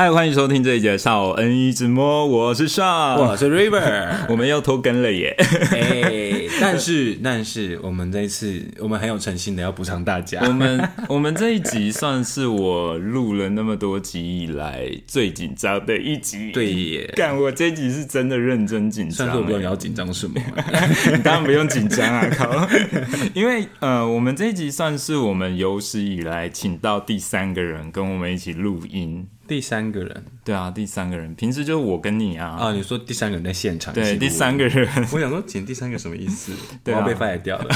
嗨，欢迎收听这一节少恩一直摸，我是少，我是 River，我们又拖更了耶。哎，但是但是我们这一次我们很有诚心的要补偿大家。我们我们这一集算是我录了那么多集以来最紧张的一集。对耶，干我这一集是真的认真紧张。但是我不知道你要紧张什么，你 当然不用紧张啊，靠！因为呃，我们这一集算是我们有史以来请到第三个人跟我们一起录音。第三个人，对啊，第三个人，平时就是我跟你啊。啊，你说第三个人在现场？对，第三个人。我想说，请第三个什么意思？对啊，被 fire 掉了。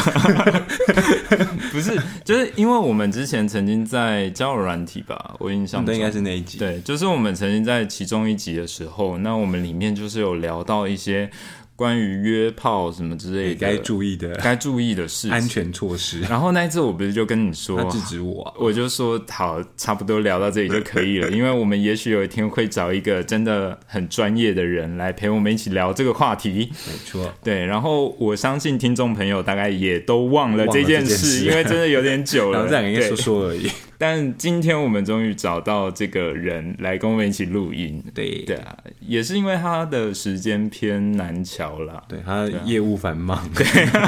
不是，就是因为我们之前曾经在交友软体吧，我印象中应该是那一集。对，就是我们曾经在其中一集的时候，那我们里面就是有聊到一些。关于约炮什么之类的，该注意的，该注意的 事，安全措施。然后那一次我不是就跟你说，制止我，我就说好，差不多聊到这里就可以了，因为我们也许有一天会找一个真的很专业的人来陪我们一起聊这个话题。没错，对。然后我相信听众朋友大概也都忘了这件事，因为真的有点久了，这样应该说说而已。但今天我们终于找到这个人来跟我们一起录音，对。对啊，也是因为他的时间偏难瞧啦，对他业务繁忙，对，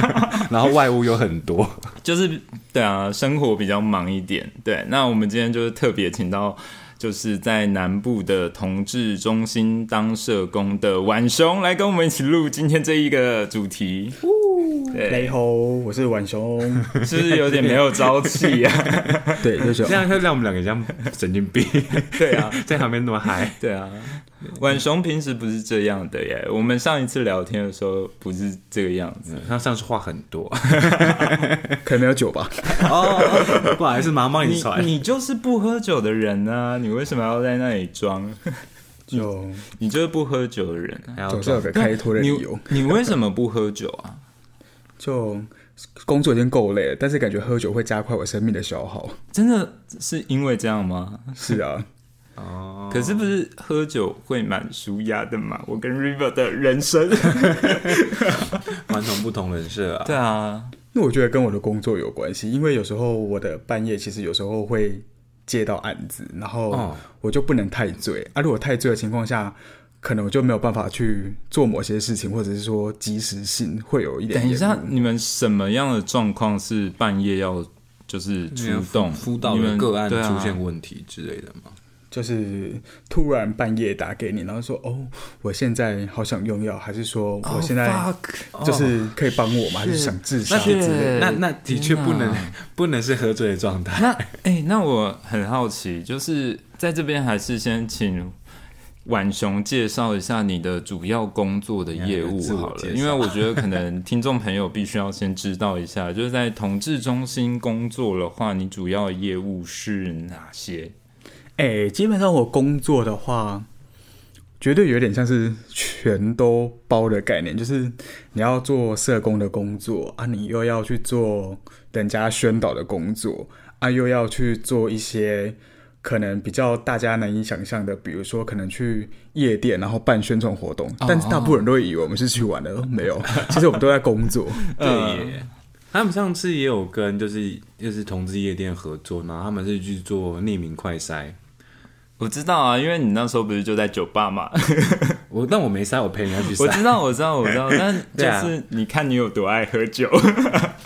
然后外务有很多，就是对啊，生活比较忙一点，对。那我们今天就是特别请到，就是在南部的同志中心当社工的婉雄来跟我们一起录今天这一个主题。雷猴，我是婉雄，是不是有点没有朝气啊？对，就是这样，会让我们两个像神经病。对啊，在旁边那么嗨。对啊，晚雄平时不是这样的耶。我们上一次聊天的时候不是这个样子，他上次话很多，可能没有酒吧？哦，不好意思，马上帮你传。你就是不喝酒的人啊，你为什么要在那里装？就 你就是不喝酒的人，总是有个开脱的理由。你为什么不喝酒啊？就工作已经够累了，但是感觉喝酒会加快我生命的消耗。真的是因为这样吗？是啊，哦，可是不是喝酒会蛮舒压的嘛？我跟 River 的人生 完全不同人设啊。对啊，那我觉得跟我的工作有关系，因为有时候我的半夜其实有时候会接到案子，然后我就不能太醉啊。如果太醉的情况下。可能我就没有办法去做某些事情，或者是说及时性会有一点。等一下，你们什么样的状况是半夜要就是出动辅导个案出现问题之类的吗？就是突然半夜打给你，然后说：“哦，我现在好想用药，还是说我现在就是可以帮我吗？还是想自杀之类？”那那的确不能不能是喝醉的状态。那哎，那我很好奇，就是在这边还是先请。婉雄，介绍一下你的主要工作的业务好了，因为我觉得可能听众朋友必须要先知道一下，就是在同志中心工作的话，你主要的业务是哪些？哎，基本上我工作的话，绝对有点像是全都包的概念，就是你要做社工的工作啊，你又要去做人家宣导的工作啊，又要去做一些。可能比较大家难以想象的，比如说可能去夜店，然后办宣传活动，但是大部分人都以为我们是去玩的，没有，其实我们都在工作。对，他们上次也有跟就是就是同志夜店合作，然后他们是去做匿名快筛。我知道啊，因为你那时候不是就在酒吧嘛，我但我没塞，我陪人家去塞。我知道，我知道，我知道，但就是你看你有多爱喝酒，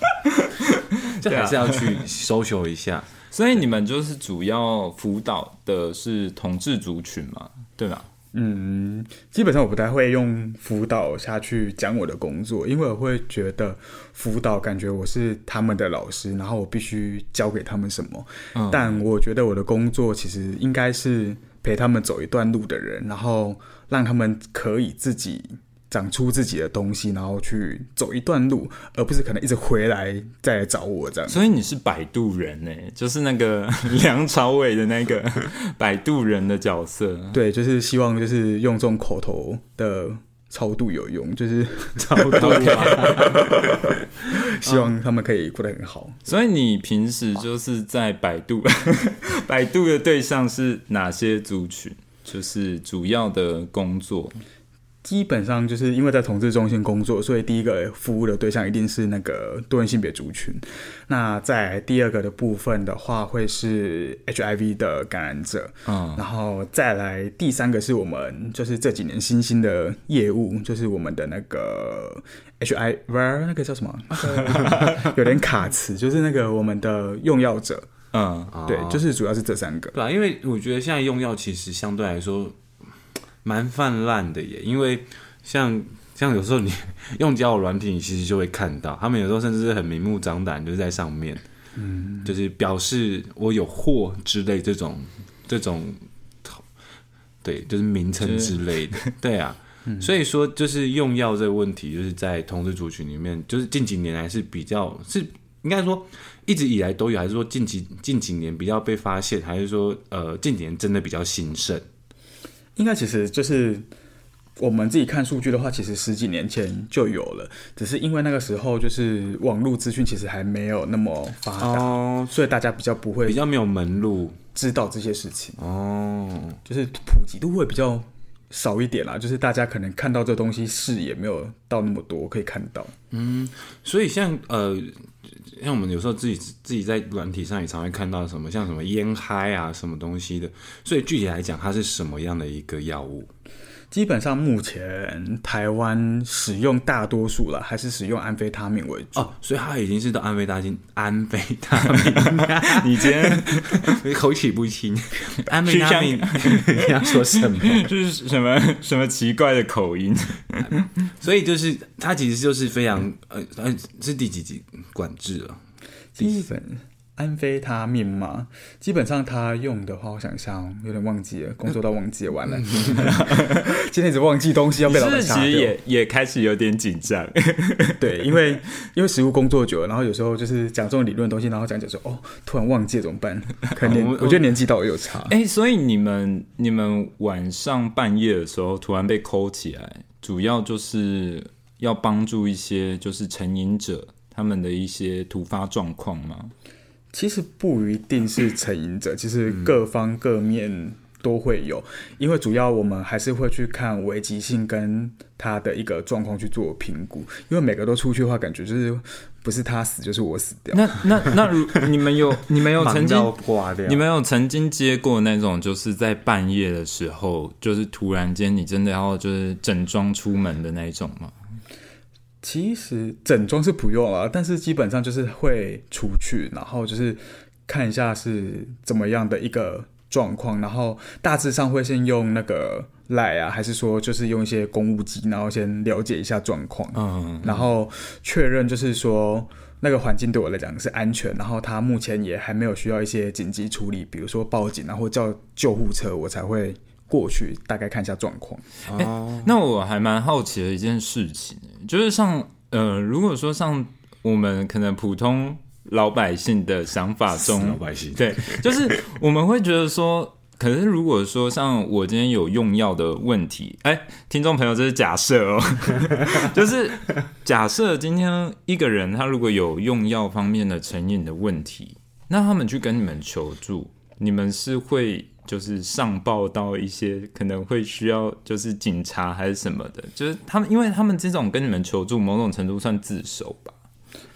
这还是要去搜求一下。所以你们就是主要辅导的是同志族群嘛，对吧？嗯，基本上我不太会用辅导下去讲我的工作，因为我会觉得辅导感觉我是他们的老师，然后我必须教给他们什么。但我觉得我的工作其实应该是陪他们走一段路的人，然后让他们可以自己。长出自己的东西，然后去走一段路，而不是可能一直回来再来找我这样。所以你是摆渡人呢，就是那个 梁朝伟的那个 摆渡人的角色。对，就是希望就是用这种口头的超度有用，就是 超度，希望他们可以过得很好。所以你平时就是在摆渡，摆渡的对象是哪些族群？就是主要的工作。基本上就是因为在统治中心工作，所以第一个服务的对象一定是那个多元性别族群。那在第二个的部分的话，会是 HIV 的感染者。嗯，然后再来第三个是我们就是这几年新兴的业务，就是我们的那个 HIV 那个叫什么？有点卡词，就是那个我们的用药者。嗯，对，就是主要是这三个。对啊，因为我觉得现在用药其实相对来说。蛮泛滥的耶，因为像像有时候你 用交友软体，你其实就会看到他们有时候甚至是很明目张胆，就是在上面，嗯，就是表示我有货之类这种这种，对，就是名称之类的，对啊，所以说就是用药这个问题，就是在同志族群里面，就是近几年来是比较是应该说一直以来都有，还是说近几近几年比较被发现，还是说呃近几年真的比较兴盛？应该其实就是我们自己看数据的话，其实十几年前就有了，只是因为那个时候就是网络资讯其实还没有那么发达，所以大家比较不会比较没有门路知道这些事情哦，就是普及度会比较少一点啦，就是大家可能看到这东西视野没有到那么多可以看到，嗯，所以像呃。像我们有时候自己自己在软体上也常会看到什么像什么烟嗨啊什么东西的，所以具体来讲，它是什么样的一个药物？基本上目前台湾使用大多数了，还是使用安非他命为主哦，所以它已经是到安非他命，安非他命。你今天 口齿不清，安非他命你要说什么？就是什么什么奇怪的口音？所以就是它其实就是非常呃呃是第几级管制了？基本。安非他命嘛，基本上他用的话，我想象有点忘记了，工作到忘记完了，今天一直忘记东西要被老板杀其实也也开始有点紧张，对，因为因为实务工作久了，然后有时候就是讲这种理论的东西，然后讲讲说哦，突然忘记怎么办？可能我觉得年纪到有差。哎，所以你们你们晚上半夜的时候突然被扣起来，主要就是要帮助一些就是成瘾者他们的一些突发状况吗？其实不一定是成瘾者，其实各方各面都会有，因为主要我们还是会去看危急性跟他的一个状况去做评估，因为每个都出去的话，感觉就是不是他死就是我死掉。那那那如 你们有你们有曾经你们有曾经接过那种就是在半夜的时候，就是突然间你真的要就是整装出门的那一种吗？其实整装是不用了，但是基本上就是会出去，然后就是看一下是怎么样的一个状况，然后大致上会先用那个赖啊，还是说就是用一些公务机，然后先了解一下状况，嗯，然后确认就是说那个环境对我来讲是安全，然后他目前也还没有需要一些紧急处理，比如说报警啊或叫救护车，我才会。过去大概看一下状况。哦，那我还蛮好奇的一件事情，就是像呃，如果说像我们可能普通老百姓的想法中，老百姓对，就是我们会觉得说，可是如果说像我今天有用药的问题，哎，听众朋友，这是假设哦，就是假设今天一个人他如果有用药方面的成瘾的问题，那他们去跟你们求助，你们是会？就是上报到一些可能会需要，就是警察还是什么的，就是他们，因为他们这种跟你们求助，某种程度算自首吧。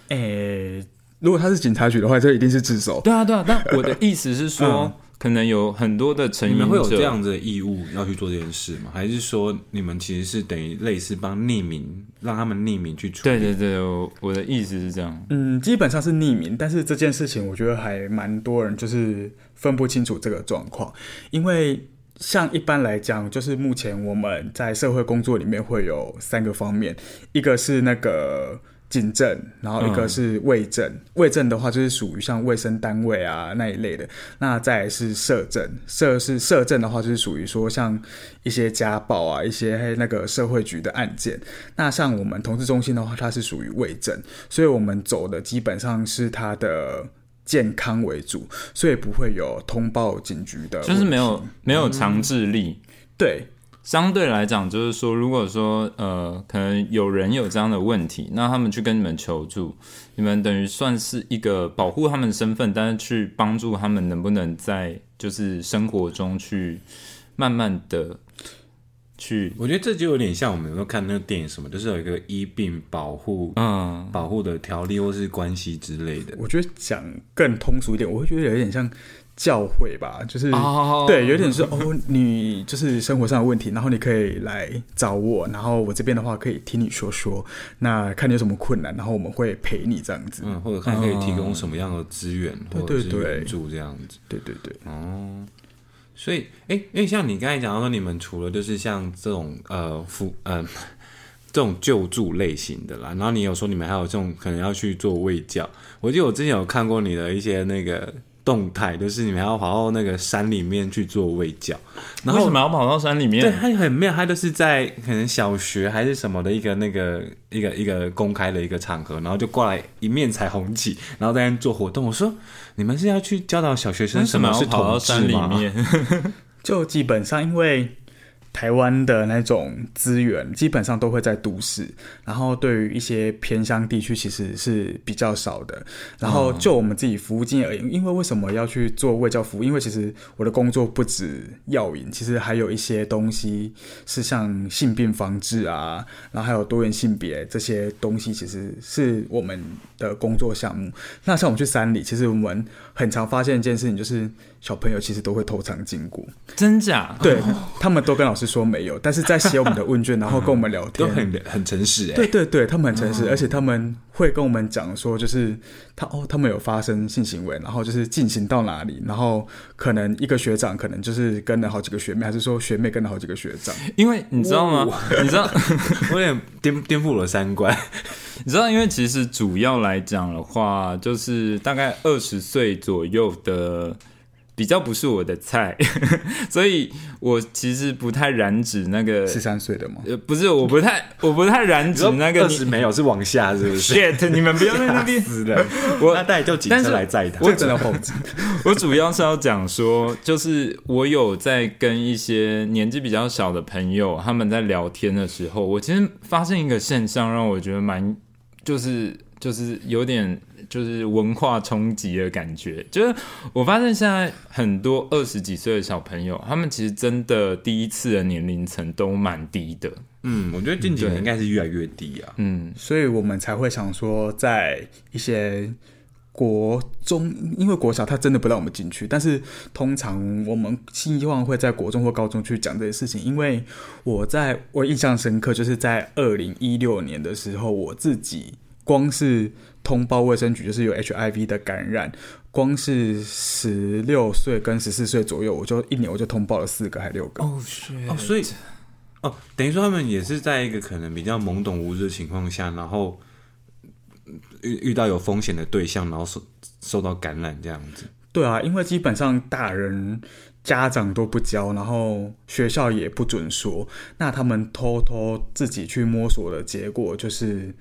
诶，如果他是警察局的话，这一定是自首。对啊，对啊。但我的意思是说。可能有很多的成员会有这样的义务要去做这件事吗？还是说你们其实是等于类似帮匿名，让他们匿名去处理？对对对，我的意思是这样。嗯，基本上是匿名，但是这件事情我觉得还蛮多人就是分不清楚这个状况，因为像一般来讲，就是目前我们在社会工作里面会有三个方面，一个是那个。警政，然后一个是卫政，卫政的话就是属于像卫生单位啊那一类的。那再是社政，社是社政的话就是属于说像一些家暴啊，一些那个社会局的案件。那像我们同志中心的话，它是属于卫政，所以我们走的基本上是它的健康为主，所以不会有通报警局的，就是没有没有强制力，对。相对来讲，就是说，如果说呃，可能有人有这样的问题，那他们去跟你们求助，你们等于算是一个保护他们身份，但是去帮助他们能不能在就是生活中去慢慢的去。我觉得这就有点像我们有时候看那个电影什么，就是有一个医病保护嗯，保护的条例或是关系之类的。我觉得讲更通俗一点，我会觉得有点像教诲吧，就是、哦对，有点是哦，你就是生活上的问题，然后你可以来找我，然后我这边的话可以听你说说，那看你有什么困难，然后我们会陪你这样子。嗯，或者看可以提供什么样的资源、对或者是对对援助这样子。对对对，哦，所以，哎、因为像你刚才讲到说，你们除了就是像这种呃辅呃 这种救助类型的啦，然后你有说你们还有这种可能要去做卫教。我记得我之前有看过你的一些那个动态，就是你们要跑到那个山里面去做喂教，然后为什么要跑到山里对，面？他很妙，他就是在可能小学还是什么的一个那个一个一个公开的一个场合，然后就过来一面彩虹旗，然后在那做活动。我说你们是要去教导小学生为什么是要跑到同志山里吗？面？就基本上因为台湾的那种资源基本上都会在都市，然后对于一些偏乡地区其实是比较少的。然后就我们自己服务经验而言，因为为什么要去做卫教服务？因为其实我的工作不止药引，其实还有一些东西是像性病防治啊，然后还有多元性别这些东西，其实是我们的工作项目。那像我们去山里，其实我们很常发现一件事情，就是小朋友其实都会偷尝禁果。真假？对他们都跟老师说没有，但是在写我们的问卷，然后跟我们聊天 都天。很很诚实哎、对对对，他们很诚实，而且他们会跟我们讲说，就是他哦，他们有发生性行为，然后就是进行到哪里，然后可能一个学长可能就是跟了好几个学妹，还是说学妹跟了好几个学长。因为你知道吗？你知道，我有点颠颠覆我的三观。你知道，因为其实主要来讲的话，就是大概二十岁左右的。比较不是我的菜，所以我其实不太染指那个十三岁的吗？呃，不是，我不太，我不太染指那个二十没有是往下是不是？shit，你们不要在那边 死人！我那带就警车来载他。这个真的后置。我主要是要讲说，就是我有在跟一些年纪比较小的朋友，他们在聊天的时候，我其实发现一个现象，让我觉得蛮，就是就是有点就是文化冲击的感觉。就是我发现现在很多二十几岁的小朋友，他们其实真的第一次的年龄层都蛮低的。嗯，我觉得近几年应该是越来越低啊。嗯，所以我们才会想说，在一些国中，因为国小他真的不让我们进去，但是通常我们希望会在国中或高中去讲这些事情。因为我在我印象深刻，就是在二零一六年的时候，我自己光是通报卫生局就是有 HIV 的感染，光是十六岁跟十四岁左右，我就一年我就通报了四个还六个。哦，所以哦，等于说他们也是在一个可能比较懵懂无知的情况下，然后遇遇到有风险的对象，然后受受到感染这样子。对啊，因为基本上大人家长都不教，然后学校也不准说，那他们偷偷自己去摸索的结果，就是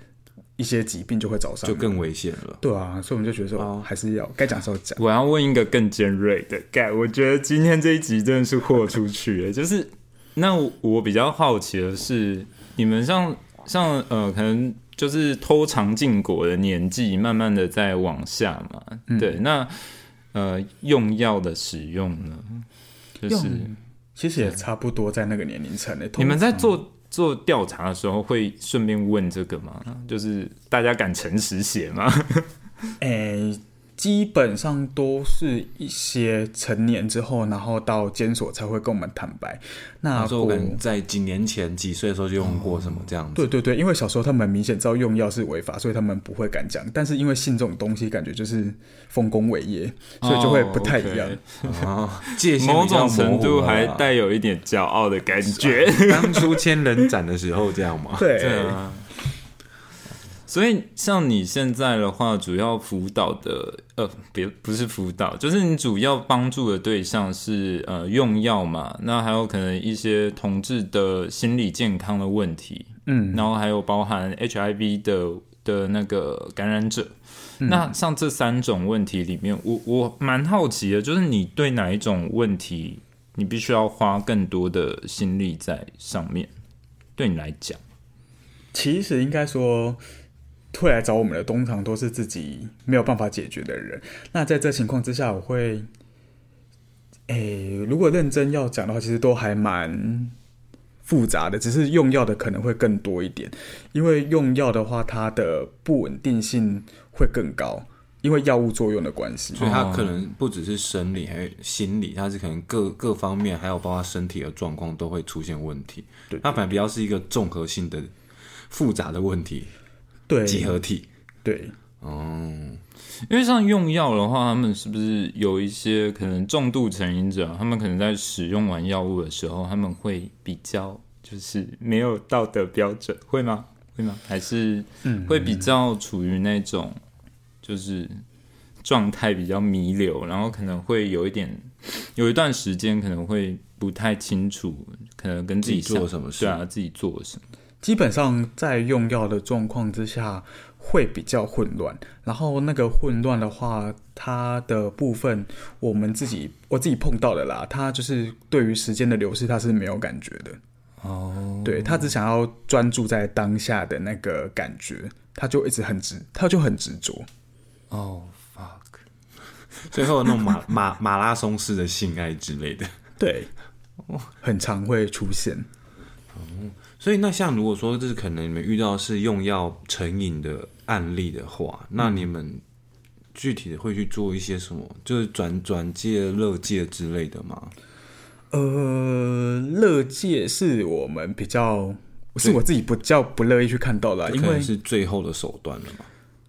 一些疾病就会找上，就更危险了。对啊，所以我们就觉得说，哦还是要该讲的时候讲。我要问一个更尖锐的，盖，我觉得今天这一集真的是豁出去了。就是，那我我比较好奇的是，你们像像呃，可能就是偷尝禁果的年纪，慢慢的在往下嘛，嗯对，那呃，用药的使用呢，就是其实也差不多在那个年龄层内。你们在做做调查的时候，会顺便问这个吗？就是大家敢诚实写吗？诶、基本上都是一些成年之后，然后到监所才会跟我们坦白。那那时候我们在几年前几岁的时候就用过什么这样子。对对对，因为小时候他们明显知道用药是违法，所以他们不会敢讲。但是因为信这种东西，感觉就是丰功伟业，所以就会不太一样。哦，OK 哦，界限某比较种程度还带有一点骄傲的感觉。当初千人斩的时候这样吗？对，对啊。所以，像你现在的话，主要辅导的呃，别不是辅导，就是你主要帮助的对象是呃用药嘛，那还有可能一些同志的心理健康的问题，嗯，然后还有包含 HIV 的的那个感染者。那像这三种问题里面，我我蛮好奇的，就是你对哪一种问题，你必须要花更多的心力在上面？对你来讲，其实应该说，会来找我们的通常都是自己没有办法解决的人。那在这情况之下，我会，诶、如果认真要讲的话，其实都还蛮复杂的，只是用药的可能会更多一点，因为用药的话，它的不稳定性会更高，因为药物作用的关系。所以它可能不只是生理，还有心理，它是可能各各方面，还有包括身体的状况都会出现问题。对，它反而比较是一个综合性的复杂的问题，对，集合体。对，哦，因为像用药的话，他们是不是有一些可能重度成瘾者，他们可能在使用完药物的时候，他们会比较就是没有道德标准，会吗？会吗？还是会比较处于那种就是状态比较弥留，然后可能会有一点有一段时间可能会不太清楚，可能跟自己做什么事，对啊，自己做什么。基本上在用药的状况之下会比较混乱，然后那个混乱的话，它的部分我们自己我自己碰到的啦，他就是对于时间的流逝他是没有感觉的。哦，对他只想要专注在当下的那个感觉，他就一直很执，他就很执着。哦，fuck，最后那种马 马马拉松式的性爱之类的，对，很常会出现。所以，那像如果说这是可能你们遇到是用药成瘾的案例的话，那你们具体的会去做一些什么？就是转转介、乐戒之类的吗？呃，乐戒是我们比较，是我自己比较不乐意去看到的，因为是最后的手段了嘛。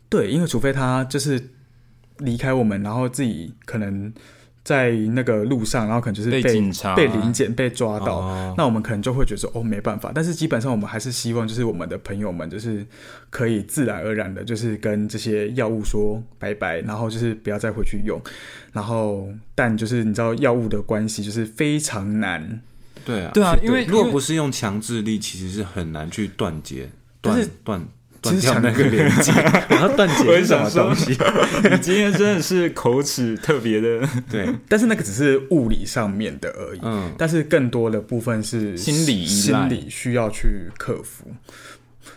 对，因为除非他就是离开我们，然后自己可能。在那个路上，然后可能就是被被临检被抓到，那我们可能就会觉得说哦没办法，但是基本上我们还是希望就是我们的朋友们就是可以自然而然的，就是跟这些药物说拜拜，然后就是不要再回去用，然后但就是你知道药物的关系就是非常难，对啊，对啊，因为如果不是用强制力，其实是很难去断绝断断。其实那个连接，然后断 节是什么东西？你今天真的是口齿特别的，对。但是那个只是物理上面的而已，嗯。但是更多的部分是心理心理需要去克服，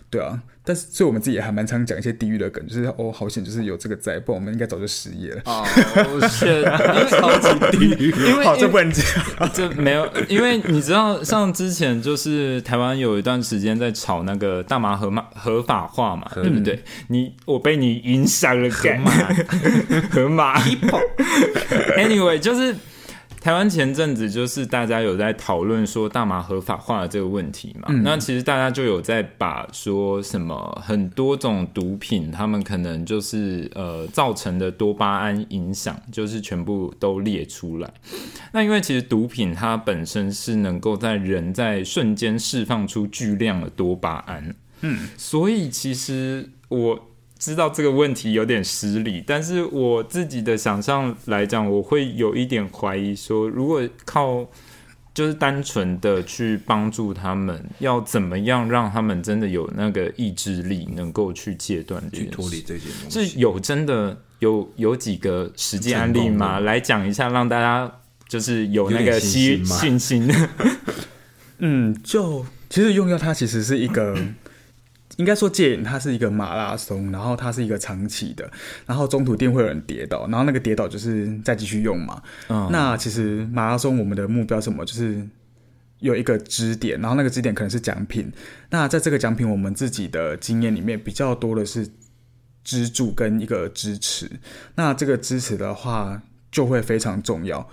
对啊。但是，所以我们自己也还蛮常讲一些地狱的梗，就是哦，好险，就是有这个在，不然我们应该早就失业了。哦，是，因为超级地狱，因为这不能讲，这没有，因为你知道，像之前就是台湾有一段时间在炒那个大麻合嘛合法化嘛，对不对？你我被你影响了，河马，河马，Anyway，就是。台湾前阵子就是大家有在讨论说大麻合法化的这个问题嘛？那其实大家就有在把说什么很多种毒品，他们可能就是呃造成的多巴胺影响，就是全部都列出来。那因为其实毒品它本身是能够在人在瞬间释放出巨量的多巴胺，嗯，所以其实我。知道这个问题有点失礼，但是我自己的想象来讲，我会有一点怀疑，说如果靠就是单纯的去帮助他们，要怎么样让他们真的有那个意志力，能够去戒断这件脱离这些东西，是有真的有有几个实际案例吗？来讲一下，让大家就是有那个信信心。嗯，就其实用药它其实是一个。应该说戒瘾它是一个马拉松，然后它是一个长期的，然后中途一定会有人跌倒，然后那个跌倒就是再继续用嘛。嗯，那其实马拉松我们的目标什么，就是有一个支点，然后那个支点可能是奖品。那在这个奖品，我们自己的经验里面比较多的是支柱跟一个支持。那这个支持的话，就会非常重要。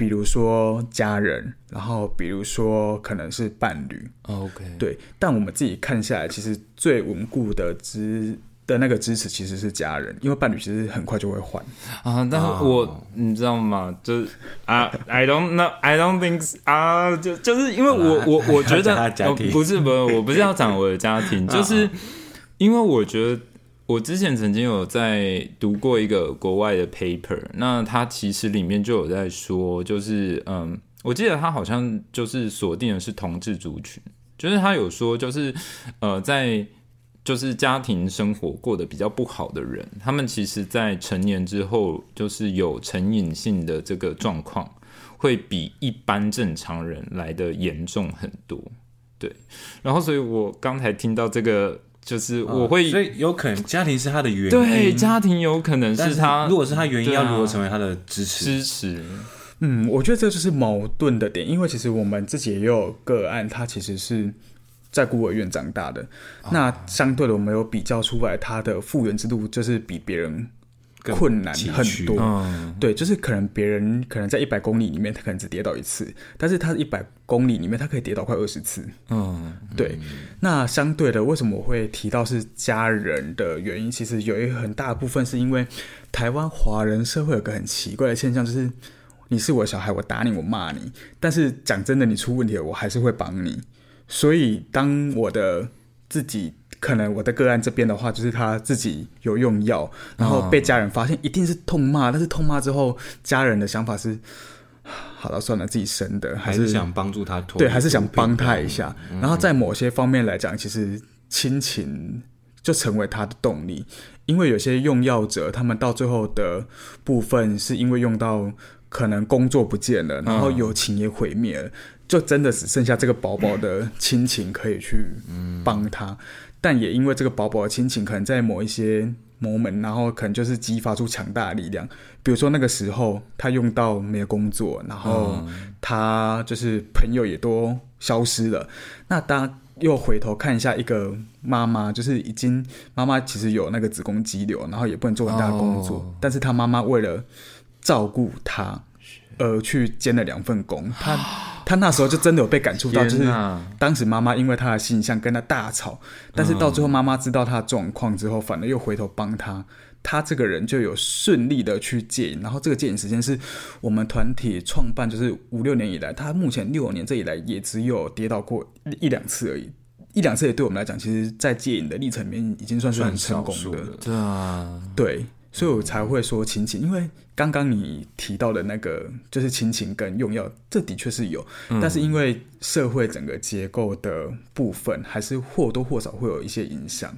比如说家人，然后比如说可能是伴侣，OK，对。但我们自己看下来，其实最稳固的支的那个支持其实是家人，因为伴侣其实很快就会换啊。但是我你知道吗？就是啊，I don't know，I don't think 啊，就就是因为我我我觉得 不是不是，我不是要讲我的家庭，就是因为我觉得。我之前曾经有在读过一个国外的 paper，那它其实里面就有在说，就是嗯，我记得他好像就是锁定的是同志族群，就是他有说，就是呃，在就是家庭生活过得比较不好的人，他们其实在成年之后，就是有成瘾性的这个状况，会比一般正常人来的严重很多。对，然后所以我刚才听到这个。就是我会，所以有可能家庭是他的原因，对，家庭有可能是他。如果是他原因，要如何成为他的支持？支持，嗯，我觉得这就是矛盾的点，因为其实我们自己也有个案，他其实是在孤儿院长大的，那相对的，我们有比较出来他的复原之路就是比别人困难很多。嗯，对，就是可能别人可能在一百公里里面，他可能只跌倒一次，但是他一百公里里面，他可以跌倒快二十次。嗯，对，那相对的，为什么我会提到是家人的原因？其实有一个很大部分是因为台湾华人社会有个很奇怪的现象，就是你是我小孩，我打你，我骂你，但是讲真的，你出问题了，我还是会帮你。所以当我的自己可能我的个案这边的话，就是他自己有用药，然后被家人发现，一定是痛骂，但是痛骂之后，家人的想法是。好了，算了，自己生的，还是想帮助他脱对，还是想帮他一下。然后在某些方面来讲，其实亲情就成为他的动力，因为有些用药者，他们到最后的部分是因为用到可能工作不见了，然后友情也毁灭了，就真的只剩下这个薄薄的亲情可以去帮他。但也因为这个薄薄的亲情，可能在某一些。某门，然后可能就是激发出强大的力量。比如说那个时候，他用到没有工作，然后他就是朋友也都消失了。那当又回头看一下一个妈妈，就是已经妈妈其实有那个子宫肌瘤，然后也不能做很大的工作，但是他妈妈为了照顾他，而去兼了两份工。他 他那时候就真的有被感触到，就是当时妈妈因为他的形象跟他大吵，但是到最后妈妈知道他的状况之后，反而又回头帮他，他这个人就有顺利的去戒瘾。然后这个戒瘾时间是我们团体创办就是五六年以来，他目前六年这以来也只有跌倒过一两次而已，一两次也对我们来讲，其实在戒瘾的历程里面已经算是很成功的。对啊，对。所以我才会说亲情，因为刚刚你提到的那个就是亲情跟用药，这的确是有，但是因为社会整个结构的部分，还是或多或少会有一些影响。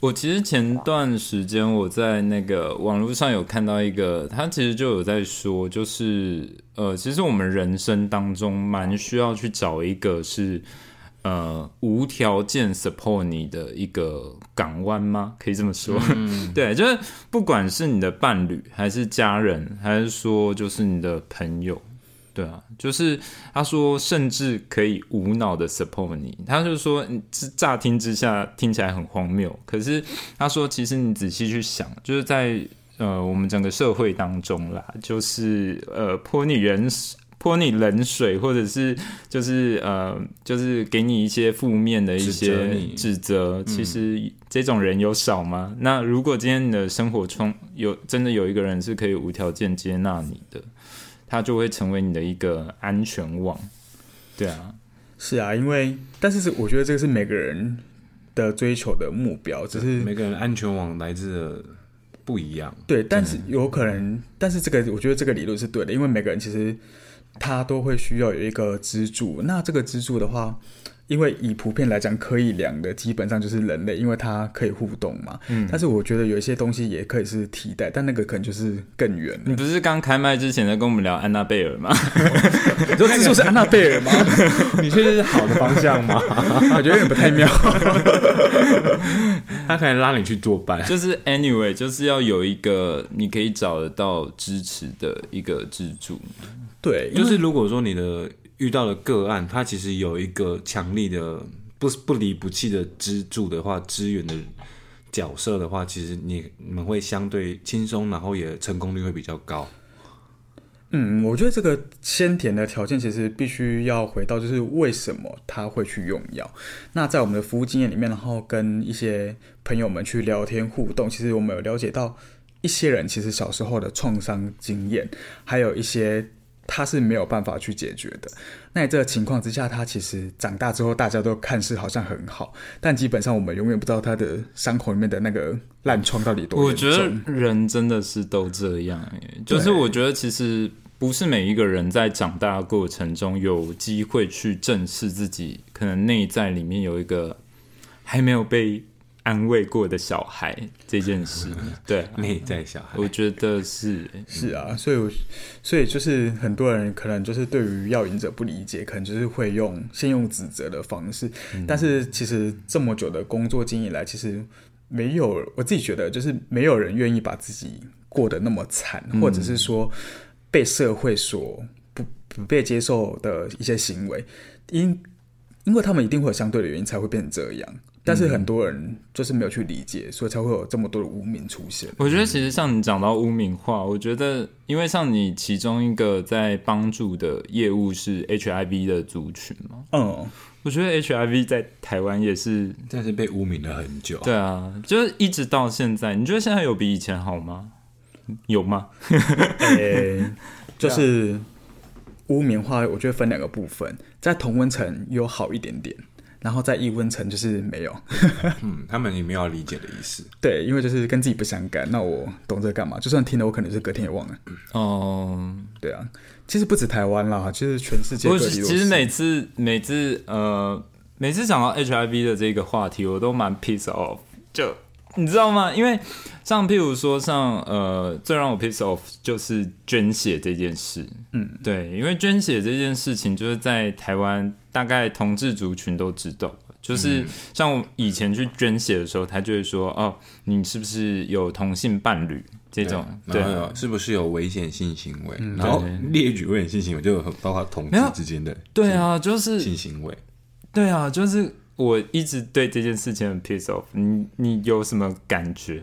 我其实前段时间我在那个网络上有看到一个，他其实就有在说，就是呃，其实我们人生当中蛮需要去找一个是。呃，无条件 support 你的一个港湾吗？可以这么说，对，就是不管是你的伴侣，还是家人，还是说就是你的朋友，对啊，就是他说，甚至可以无脑的 support 你。他就说，乍听之下听起来很荒谬，可是他说，其实你仔细去想，就是在呃我们整个社会当中啦，就是呃泼你人。泼你冷水，或者是就是呃，就是给你一些负面的一些指责。其实这种人有少吗？那如果今天你的生活中有真的有一个人是可以无条件接纳你的，他就会成为你的一个安全网。对啊，是啊，因为但是是我觉得这个是每个人的追求的目标，只是每个人安全网来自的不一样。对，但是有可能，但是这个我觉得这个理论是对的，因为每个人其实。他都会需要有一个支柱，那这个支柱的话，因为以普遍来讲，可以量的基本上就是人类，因为它可以互动嘛。嗯。但是我觉得有一些东西也可以是替代，但那个可能就是更远。你不是刚开麦之前在跟我们聊安娜贝尔吗？你说支柱是安娜贝尔吗？你确定是好的方向吗？我觉得有点不太妙。他可能拉你去做伴，就是 anyway，就是要有一个你可以找得到支持的一个支柱。对，就是如果说你的遇到的个案，它其实有一个强力的不不离不弃的支柱的话，支援的角色的话，其实你你们会相对轻松，然后也成功率会比较高。嗯，我觉得这个先填的条件其实必须要回到，就是为什么他会去用药。那在我们的服务经验里面，然后跟一些朋友们去聊天互动，其实我们有了解到一些人其实小时候的创伤经验，还有一些。他是没有办法去解决的。那这个情况之下，他其实长大之后，大家都看似好像很好，但基本上我们永远不知道他的伤口里面的那个烂疮到底多我觉得人真的是都这样，就是我觉得其实不是每一个人在长大过程中有机会去正视自己，可能内在里面有一个还没有被。安慰过的小孩这件事，对内在小孩，我觉得是。是啊，所以所以就是很多人可能就是对于药瘾者不理解，可能就是会用先用指责的方式，但是其实这么久的工作经验来，其实没有我自己觉得就是没有人愿意把自己过得那么惨，或者是说。被社会所不不被接受的一些行为，因因为他们一定会有相对的原因才会变成这样。但是很多人就是没有去理解，所以才会有这么多的污名出现。我觉得其实像你讲到污名化，我觉得因为像你其中一个在帮助的业务是 HIV 的族群嘛，嗯，我觉得 HIV 在台湾也是，但是被污名了很久。对啊，就是一直到现在，你觉得现在有比以前好吗？有吗？诶、就是污名化，我觉得分两个部分，在同温层有好一点点，然后在异温层就是没有。嗯，他们也没有要理解的意思。对，因为就是跟自己不相干，那我懂这干嘛？就算听了，我可能是隔天也忘了。哦、对啊，其实不止台湾啦，其实全世界各我地都是。其实每次每次呃每次讲到 HIV 的这个话题，我都蛮 piece off，就你知道吗？因为像譬如说像呃最让我 piss off 就是捐血这件事，嗯，对，因为捐血这件事情就是在台湾大概同志族群都知道。就是像我以前去捐血的时候，他就会说：“哦，你是不是有同性伴侣？”这种对是不是有危险性行为？然后列举危险性行为就有包括同志之间的对啊，就是性行为。对啊，就是我一直对这件事情很 piss off。你你有什么感觉？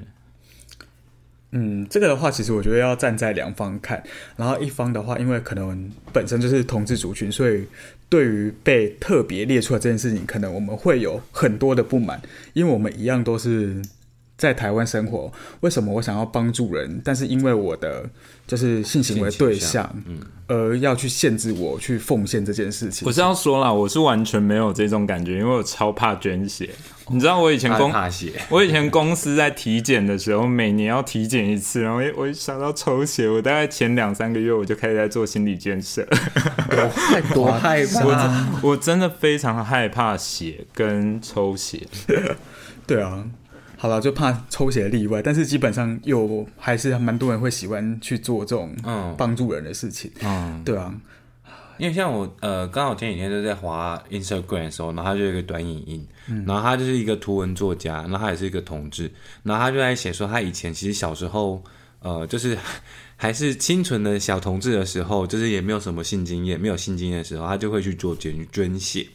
嗯，这个的话，其实我觉得要站在两方看，然后一方的话，因为可能本身就是同志族群，所以对于被特别列出来这件事情，可能我们会有很多的不满，因为我们一样都是在台湾生活，为什么我想要帮助人，但是因为我的就是性行为对象，嗯，而要去限制我去奉献这件事情我？是要说啦，我是完全没有这种感觉，因为我超怕捐血。你知道我以前他公怕血，我以前公司在体检的时候，每年要体检一次，然后我一想到抽血，我大概前两三个月我就开始在做心理建设。太多害怕。我真的非常害怕血跟抽血。对啊，好了，就怕抽血例外，但是基本上又还是蛮多人会喜欢去做这种嗯，帮助人的事情。嗯，对啊，因为像我呃，刚好前几天就在滑 Instagram 的时候，然后他就有一个短影音，然后他就是一个图文作家，然后他也是一个同志，然后他就在写说他以前其实小时候呃，就是还是清纯的小同志的时候，就是也没有什么性经验，没有性经验的时候，他就会去做捐捐血，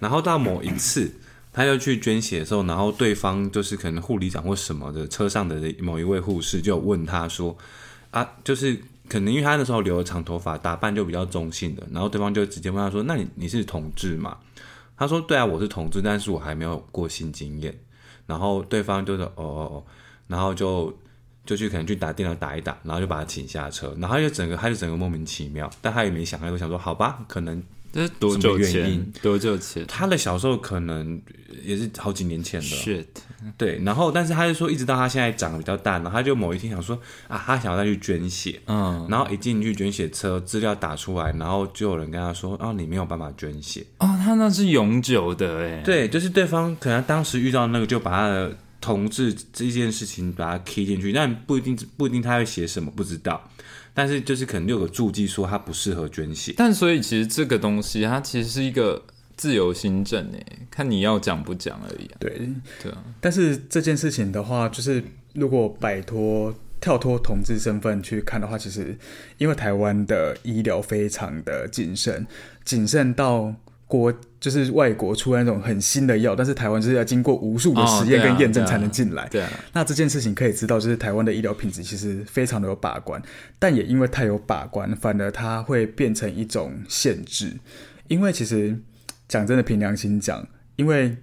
然后到某一次。他就去捐血的时候，然后对方就是可能护理长或什么的车上的某一位护士就问他说：“啊，就是可能因为他那时候留了长头发，打扮就比较中性的，然后对方就直接问他说：‘那你你是同志吗？’他说：‘对啊，我是同志，但是我还没有过性经验。’然后对方就说：‘哦哦哦’，然后就就去可能去打电脑打一打，然后就把他请下车，然后就整个他就整个莫名其妙，但他也没想，他就想说好吧，可能这是多久原因？多久前他的小时候可能也是好几年前的，？shit，对，然后但是他就说，一直到他现在长得比较大，然后他就某一天想说啊，他想要再去捐血，嗯，然后一进去捐血车，资料打出来，然后就有人跟他说，哦，你没有办法捐血。哦，他那是永久的哎。对，就是对方可能当时遇到那个，就把他的同志这件事情把它 key 进去，但不一定不一定他会写什么，不知道。但是就是可能就有个注记说他不适合捐血。但所以其实这个东西，它其实是一个自由新政诶，看你要讲不讲而已、啊。对，对啊，但是这件事情的话，就是如果摆脱跳脱同志身份去看的话，其实因为台湾的医疗非常的谨慎，谨慎到国就是外国出来那种很新的药，但是台湾就是要经过无数的实验跟验证才能进来。对啊，那这件事情可以知道，就是台湾的医疗品质其实非常的有把关，但也因为太有把关，反而它会变成一种限制。因为其实讲真的，凭良心讲，因为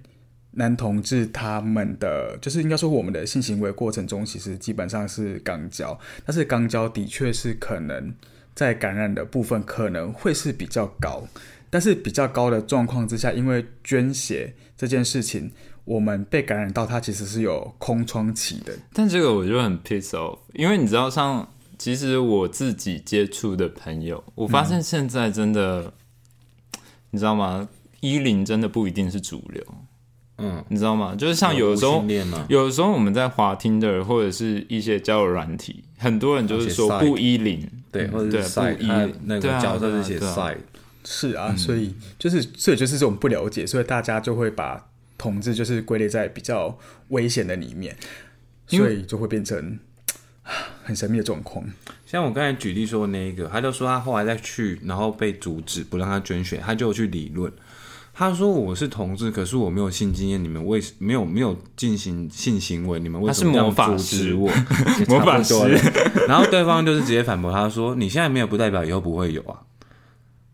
男同志他们的就是应该说我们的性行为过程中，其实基本上是肛交，但是肛交的确是可能在感染的部分可能会是比较高，但是比较高的状况之下，因为捐血这件事情，我们被感染到，它其实是有空窗期的。但这个我就很 piss off，因为你知道，像其实我自己接触的朋友，我发现现在真的，你知道吗？一零真的不一定是主流，嗯，你知道吗？就是像有的时候有的时候我们在滑 Tinder 或者是一些交友软体，很多人就是说不依零，对，或者对是不一他那个角色是写 side，是啊，所以就是所以就是这种不了解，所以大家就会把同志就是归类在比较危险的里面，所以就会变成很神秘的状况。像我刚才举例说的那一个，他就说他后来再去，然后被阻止不让他捐血，他就去理论。他说我是同志，可是我没有性经验，你们为没有没有进行性行为，你们为什么要阻止我？魔法师。然后对方就是直接反驳他说：“你现在没有，不代表以后不会有啊。”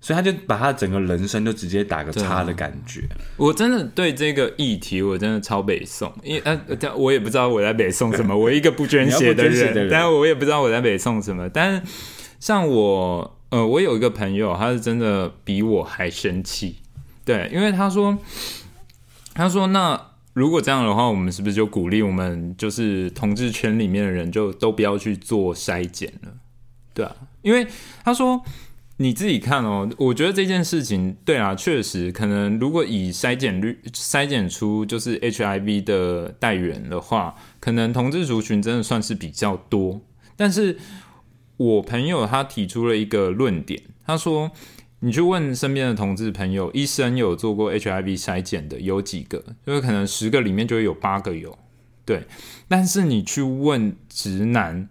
所以他就把他整个人生就直接打个叉的感觉。我真的对这个议题，我真的超北宋，因为呃，我也不知道我在北宋什么。我一个不捐血的人，但我也不知道我在北宋什么。但是像我，呃，我有一个朋友，他是真的比我还生气。对，因为他说，他说，那如果这样的话，我们是不是就鼓励我们就是同志圈里面的人就都不要去做筛检了？对啊，因为他说你自己看哦，我觉得这件事情对啊，确实可能如果以筛检率筛检出就是 HIV 的代源的话，可能同志族群真的算是比较多。但是我朋友他提出了一个论点，他说。你去问身边的同志朋友，医生有做过 HIV 筛检的有几个？就是可能十个里面就会有八个有，对。但是你去问直男、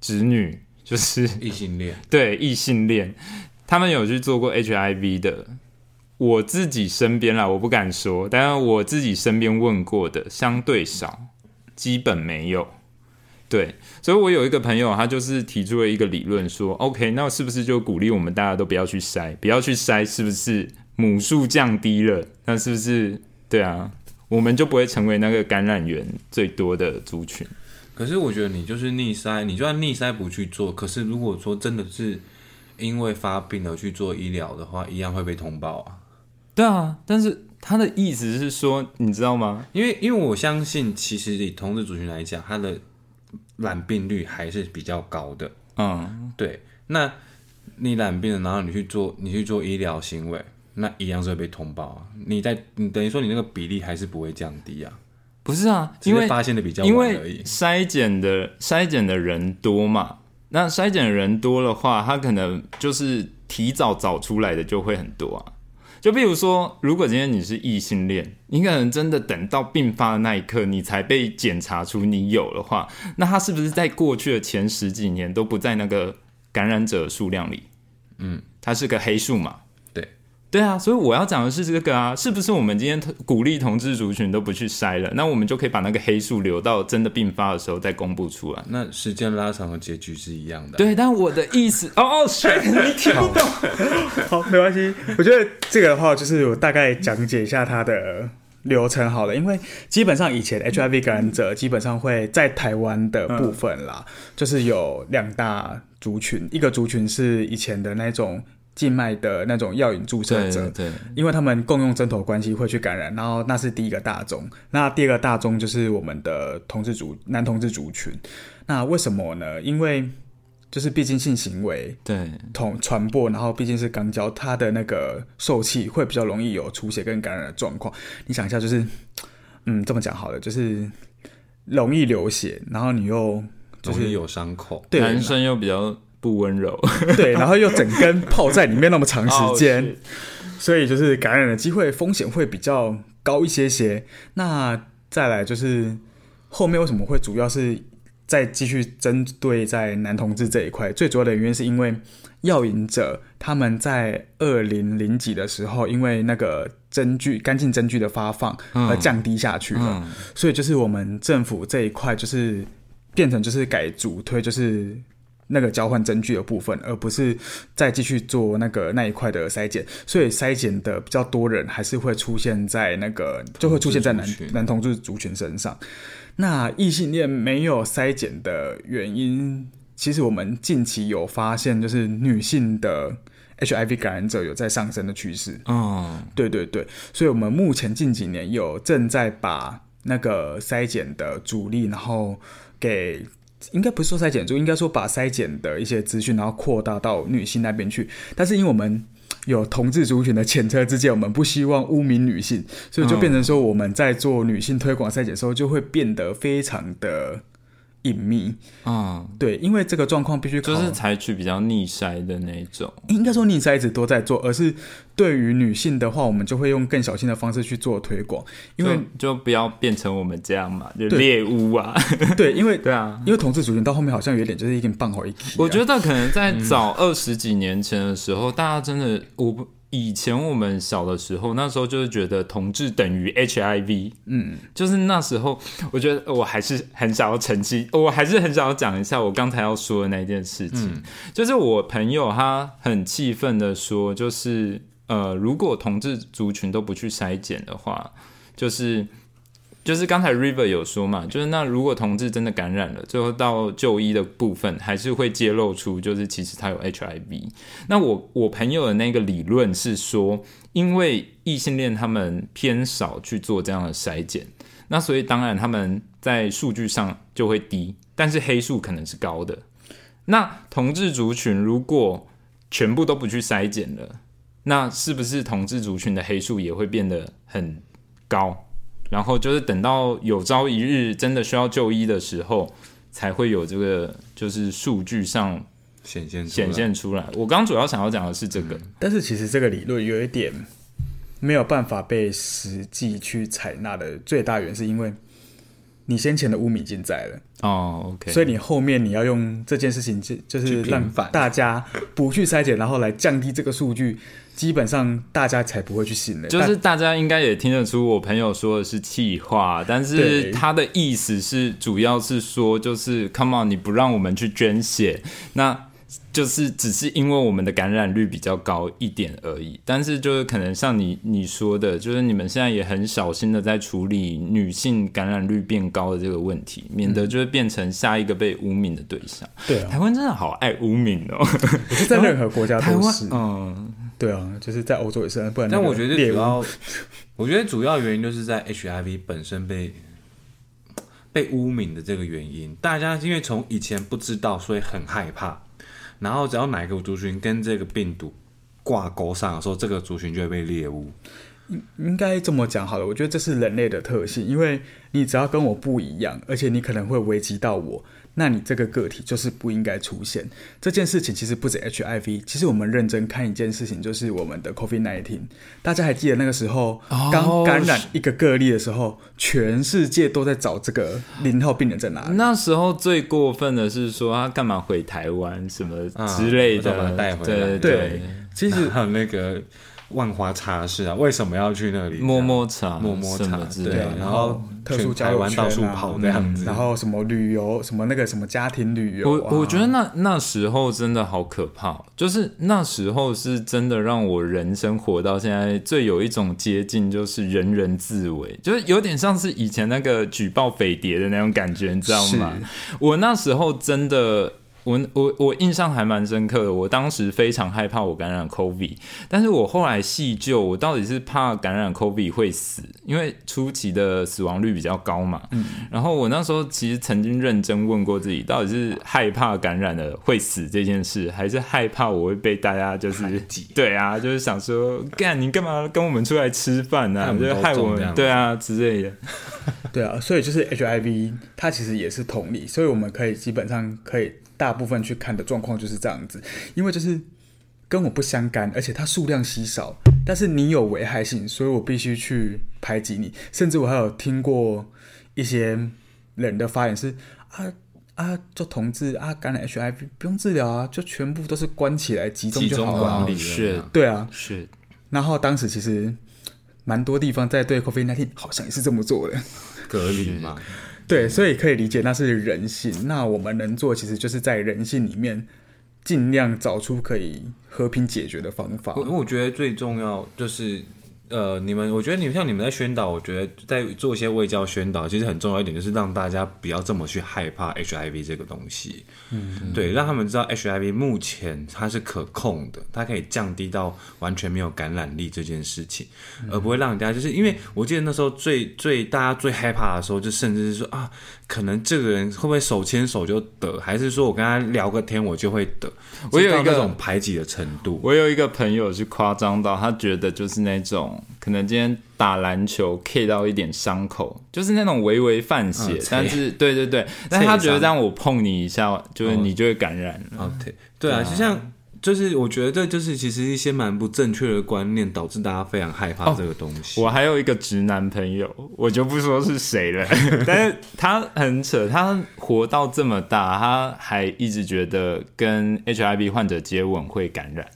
直女，就是异性恋，对异性恋，他们有去做过 HIV 的，我自己身边啦，我不敢说，但是我自己身边问过的相对少，基本没有。对，所以我有一个朋友，他就是提出了一个理论，说，OK，那是不是就鼓励我们大家都不要去筛，不要去筛，是不是母数降低了？那是不是对啊？我们就不会成为那个感染源最多的族群？可是我觉得你就是逆塞，你就算逆塞不去做，可是如果说真的是因为发病而去做医疗的话，一样会被通报啊。对啊，但是他的意思是说，你知道吗？因为因为我相信，其实以同志族群来讲，他的染病率还是比较高的，嗯，对。那你染病了，然后你去做你去做医疗行为，那一样是会被通报啊。你在你等于说你那个比例还是不会降低啊？不是啊，因为发现的比较因为筛检的筛检的人多嘛。那筛检的人多的话，他可能就是提早找出来的就会很多啊。就比如说，如果今天你是异性恋，你可能真的等到病发的那一刻，你才被检查出你有的话，那他是不是在过去的前十几年都不在那个感染者数量里？嗯，它是个黑数嘛？对啊，所以我要讲的是这个啊，是不是我们今天鼓励同志族群都不去筛了，那我们就可以把那个黑数留到真的病发的时候再公布出来？那时间拉长的结局是一样的。对，但我的意思，哦哦，你听不懂。好，没关系。我觉得这个的话，就是我大概讲解一下它的流程好了，因为基本上以前 HIV 感染者基本上会在台湾的部分啦，就是有两大族群，一个族群是以前的那种。静脉的那种药引注射者，对，因为他们共用针头关系会去感染，然后那是第一个大宗。那第二个大宗就是我们的同志族男同志族群。那为什么呢？因为就是毕竟性行为对同传播，然后毕竟是肛交，它的那个受气会比较容易有出血跟感染的状况。你想一下，就是嗯，这么讲好了，就是容易流血，然后你又就是有伤口，对，男生又比较。不温柔，对，然后又整根泡在里面那么长时间，所以就是感染的机会风险会比较高一些些。那再来就是后面为什么会主要是再继续针对在男同志这一块？最主要的原因是因为药瘾者他们在二零零几的时候，因为那个针具干净针具的发放而降低下去了，所以就是我们政府这一块就是变成就是改主推就是。那个交换针具的部分，而不是再继续做那个那一块的筛检，所以筛检的比较多人还是会出现在那个，就会出现在男男同志族群身上。那异性恋没有筛检的原因，其实我们近期有发现，就是女性的 HIV 感染者有在上升的趋势。哦，对对对，所以我们目前近几年有正在把那个筛检的主力，然后给。应该不是说筛检就应该说把筛检的一些资讯，然后扩大到女性那边去。但是因为我们有同志族群的前车之鉴，我们不希望污名女性，所以就变成说我们在做女性推广筛检的时候，就会变得非常的隐秘。嗯，对，因为这个状况必须就是采取比较逆筛的那种。应该说逆筛一直都在做，而是对于女性的话，我们就会用更小心的方式去做推广，因为就不要变成我们这样嘛，就猎物啊。对，因为对啊，因为同志族群到后面好像有点就是一点半好一体。我觉得可能在早二十几年前的时候，大家真的我不。以前我们小的时候，那时候就是觉得同志等于 HIV，嗯，就是那时候，我觉得我还是很想要澄清，我还是很想要讲一下我刚才要说的那件事情，就是我朋友他很气愤的说，就是呃，如果同志族群都不去筛检的话，就是。就是刚才 River 有说嘛，就是那如果同志真的感染了，最后到就医的部分，还是会揭露出就是其实他有 HIV。那我我朋友的那个理论是说，因为异性恋他们偏少去做这样的筛检，那所以当然他们在数据上就会低，但是黑数可能是高的。那同志族群如果全部都不去筛检了，那是不是同志族群的黑数也会变得很高？然后就是等到有朝一日真的需要就医的时候，才会有这个就是数据上显现显现出来。我刚主要想要讲的是这个，但是其实这个理论有一点没有办法被实际去采纳的最大原因，是因为你先前的污名已经在了。哦，OK，所以你后面你要用这件事情就就是让大家不去筛检，然后来降低这个数据。基本上大家才不会去信的，就是大家应该也听得出我朋友说的是气话，但是他的意思是主要是说，就是 come on，你不让我们去捐血，那就是只是因为我们的感染率比较高一点而已。但是就是可能像你你说的，就是你们现在也很小心的在处理女性感染率变高的这个问题，免得就是变成下一个被污名的对象。对，台湾真的好爱污名哦，不是在任何国家都是，嗯。对啊，就是在欧洲也是，不然。但我觉得主要，我觉得主要原因就是在 HIV 本身被被污名的这个原因。大家因为从以前不知道，所以很害怕。然后只要哪个族群跟这个病毒挂钩上的时候，这个族群就会被猎物。应应该这么讲好了，我觉得这是人类的特性，因为你只要跟我不一样，而且你可能会危及到我。那你这个个体就是不应该出现这件事情。其实不止 HIV，其实我们认真看一件事情，就是我们的 COVID-19。大家还记得那个时候刚感染一个个例的时候，全世界都在找这个零号病人在哪里？那时候最过分的是说他干嘛回台湾什么之类的把他，带回来。对对，其实还有那个。万华茶室啊，为什么要去那里？摸摸茶，摸摸茶，对。然后特殊台湾到处跑那样子，然后什么旅游，什么那个什么家庭旅游。我我觉得那那时候真的好可怕，就是那时候是真的让我人生活到现在最有一种接近，就是人人自危，就是有点像是以前那个举报匪谍的那种感觉，你知道吗？我那时候真的。我我我印象还蛮深刻的，我当时非常害怕我感染 COVID，但是我后来细究，我到底是怕感染 COVID 会死，因为初期的死亡率比较高嘛。嗯。然后我那时候其实曾经认真问过自己，到底是害怕感染了会死这件事，还是害怕我会被大家就是对啊，就是想说干你干嘛跟我们出来吃饭呢？就是害我们对啊之类的。对啊，所以就是 HIV 它其实也是同理，所以我们可以基本上可以。大部分去看的状况就是这样子，因为就是跟我不相干，而且它数量稀少，但是你有危害性，所以我必须去排挤你。甚至我还有听过一些人的发言是啊啊，做同志啊，感染 HIV 不用治疗啊，就全部都是关起来集中就好了。是，对啊，是。然后当时其实蛮多地方在对 COVID-19 好像也是这么做的，隔离嘛。对，所以可以理解那是人性。那我们能做，其实就是在人性里面尽量找出可以和平解决的方法。我觉得最重要就是。呃，你们，我觉得你们像你们在宣导，我觉得在做一些卫教宣导，其实很重要一点就是让大家不要这么去害怕 HIV 这个东西。嗯，对，让他们知道 HIV 目前它是可控的，它可以降低到完全没有感染力这件事情，而不会让人家就是因为我记得那时候最最大家最害怕的时候，就甚至是说啊，可能这个人会不会手牵手就得，还是说我跟他聊个天我就会得？我有一个种排挤的程度。我有一个朋友是夸张到他觉得就是那种。种可能今天打篮球 K 到一点伤口，就是那种微微泛血，嗯但是对对对，但是他觉得让我碰你一下，就是你就会感染了。哦，对对啊，就像就是我觉得这就是其实一些蛮不正确的观念，导致大家非常害怕这个东西。我还有一个直男朋友，我就不说是谁了，但是他很扯，他活到这么大，他还一直觉得跟 HIV 患者接吻会感染。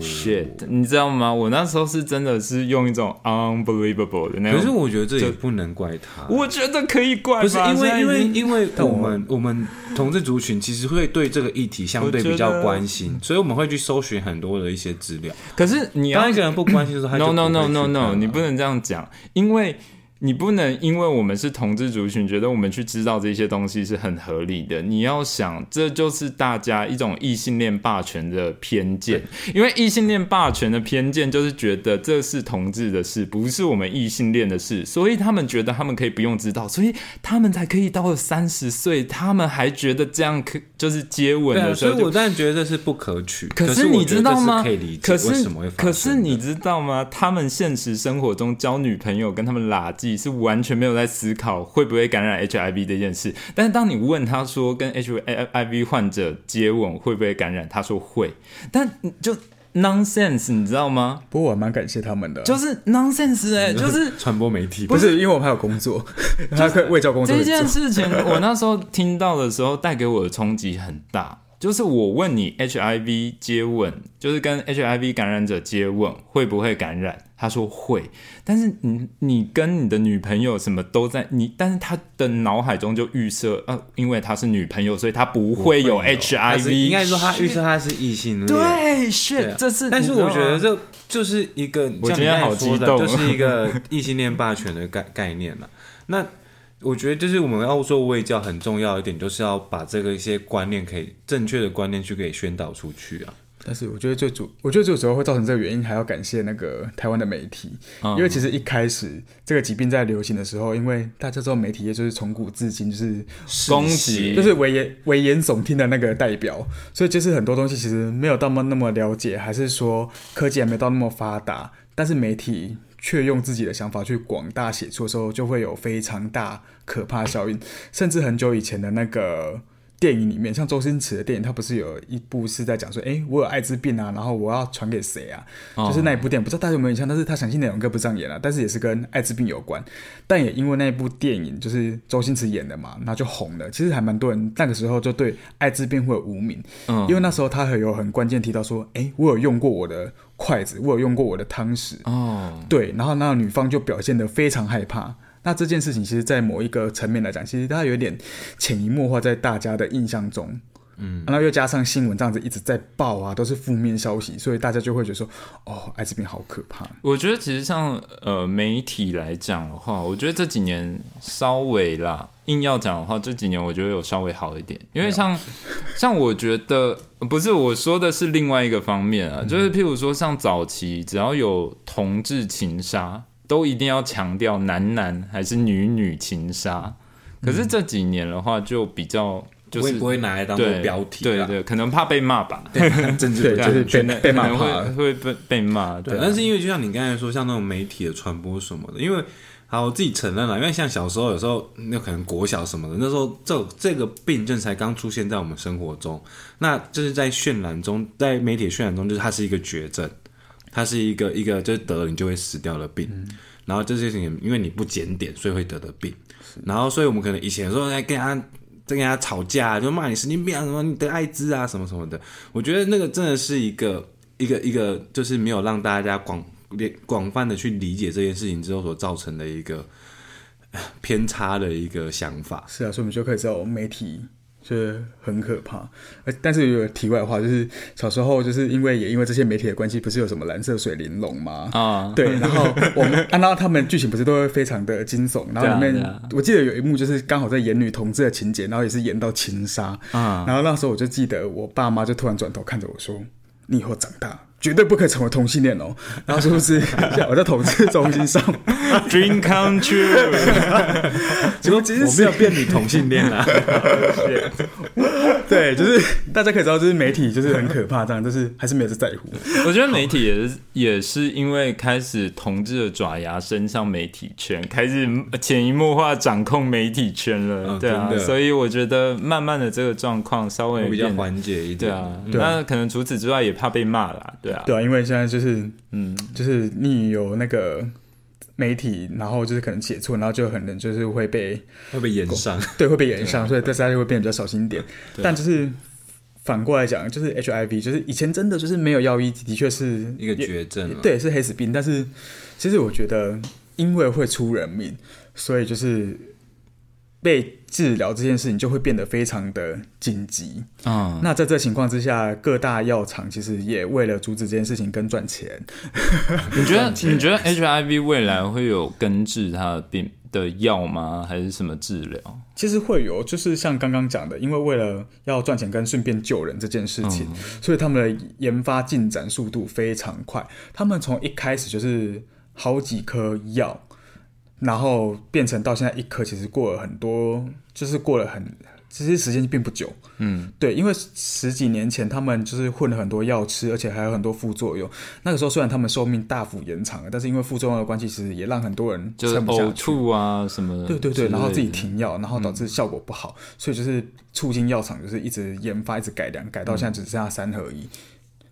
shit，你知道吗？我那时候是真的是用一种 unbelievable 的那种，可是我觉得这也不能怪他，我觉得可以怪吧，不是因为因为因为我们我们同志族群其实会对这个议题相对比较关心，所以我们会去搜寻很多的一些资料。可是你要当一个人不关心的时候，no no no no no，你不能这样讲，因为你不能因为我们是同志族群，觉得我们去知道这些东西是很合理的。你要想，这就是大家一种异性恋霸权的偏见，因为异性恋霸权的偏见就是觉得这是同志的事，不是我们异性恋的事，所以他们觉得他们可以不用知道，所以他们才可以到了三十岁，他们还觉得这样可就是接吻的时候就所以我当然觉得这是不可取。可是你知道吗？可以理解可是为什么会发生可是你知道吗？他们现实生活中交女朋友跟他们拉鸡是完全没有在思考会不会感染 HIV 这件事。但是当你问他说跟 HIV 患者接吻会不会感染，他说会，但就 nonsense，你知道吗？不过我还蛮感谢他们的，就是 nonsense 哎、就是传播媒体不是因为我们还有工作，他可以卫教工作这。件事情，我那时候听到的时候，带给我的冲击很大。就是我问你 HIV 接吻，就是跟 HIV 感染者接吻会不会感染？他说会，但是你你跟你的女朋友什么都在你，但是他的脑海中就预设，呃，因为他是女朋友，所以他不会有 HIV。应该说他预测他是异性恋。对是啊这是。但是我觉得这就是一个，我今天好激动就是一个 异性恋霸权的概概念了。那我觉得就是我们要做卫教很重要一点，就是要把这个一些观念可以正确的观念去给宣导出去啊。但是我觉得最主，我觉得最主要会造成这个原因，还要感谢那个台湾的媒体，嗯因为其实一开始这个疾病在流行的时候，因为大家知道媒体业就是从古至今就是攻击。就是危言危言耸听的那个代表，所以就是很多东西其实没有到那么那么了解，还是说科技还没到那么发达，但是媒体却用自己的想法去广大写作的时候，就会有非常大可怕效应，甚至很久以前的那个。电影里面，像周星驰的电影，他不是有一部是在讲说，哎、我有艾滋病啊，然后我要传给谁啊？哦就是那一部电影，不知道大家有没有印象？但是他详细内容歌不这样演了，但是也是跟艾滋病有关。但也因为那一部电影就是周星驰演的嘛，那就红了。其实还蛮多人那个时候就对艾滋病会有无名，嗯因为那时候他很有很关键提到说，哎、我有用过我的筷子，我有用过我的汤匙，哦，对，然后那女方就表现得非常害怕。那这件事情，其实，在某一个层面来讲，其实它有点潜移默化在大家的印象中。嗯，然后又加上新闻这样子一直在报啊，都是负面消息，所以大家就会觉得说，哦，艾滋病好可怕。我觉得其实像呃媒体来讲的话，我觉得这几年稍微啦，硬要讲的话，这几年我觉得有稍微好一点，因为像像我觉得不是我说的是另外一个方面啊，就是譬如说像早期只要有同志情杀，都一定要强调男男还是女女情杀，可是这几年的话就比较就是不会不会拿来当做对标题啦，对对，可能怕被骂吧，对，政治不就是被被骂怕会。会被被骂，对，啊。但是因为就像你刚才说，像那种媒体的传播什么的，因为好，我自己承认了，因为像小时候有时候那可能国小什么的，那时候这这个病症才刚出现在我们生活中，那就是在渲染中，在媒体渲染中，就是它是一个绝症，它是一个一个就是得了你就会死掉的病，然后这些事情因为你不检点，所以会得的病，然后所以我们可能以前说在跟他。在跟他吵架，就骂你神经病啊，什么你得艾滋啊，什么什么的。我觉得那个真的是一个一个一个，就是没有让大家广广泛的去理解这件事情之后所造成的一个呃 偏差的一个想法。是啊，所以我们就可以知道媒体就是很可怕。呃，但是有个题外话，就是小时候就是因为也因为这些媒体的关系，不是有什么蓝色水玲珑吗？啊，对，然后我们按照他们剧情不是都会非常的惊悚，然后里面、我记得有一幕就是刚好在演女同志的情节，然后也是演到情杀，啊然后那时候我就记得我爸妈就突然转头看着我说：“你以后长大绝对不可以成为同性恋哦。”然后是不是 我在统治中心上？Dream come true，结果其实我没有变你同性恋啊，对，就是大家可以知道，就是媒体就是很可怕，这样就是还是没有在在乎。我觉得媒体也是也是因为开始同志的爪牙伸向媒体圈，开始潜移默化掌控媒体圈了，对啊，所以我觉得慢慢的这个状况稍微比较缓解一点，对啊，那可能除此之外也怕被骂啦，对啊，对啊，因为现在就是嗯，就是你有那个。媒体，然后就是可能写错，然后就可能就是会被会被延上，对，会被延上，所以大家就会变得比较小心一点。但就是反过来讲，就是 HIV，就是以前真的就是没有药医，的确是一个绝症，对，是黑死病。但是其实我觉得，因为会出人命，所以就是。被治疗这件事情就会变得非常的紧急啊！那在这情况之下，各大药厂其实也为了阻止这件事情跟赚钱。你觉得你觉得 HIV 未来会有根治它的病的药吗？还是什么治疗？其实会有，就是像刚刚讲的，因为为了要赚钱跟顺便救人这件事情，所以他们的研发进展速度非常快。他们从一开始就是好几颗药。然后变成到现在一颗，其实过了很多，就是过了很，其实时间并不久。嗯，对，因为十几年前他们就是混了很多药吃，而且还有很多副作用。那个时候虽然他们寿命大幅延长了，但是因为副作用的关系，其实也让很多人就是呕吐啊什么。对对对，然后自己停药，然后导致效果不好，所以就是促进药厂就是一直研发，一直改良，改到现在只剩下三合一。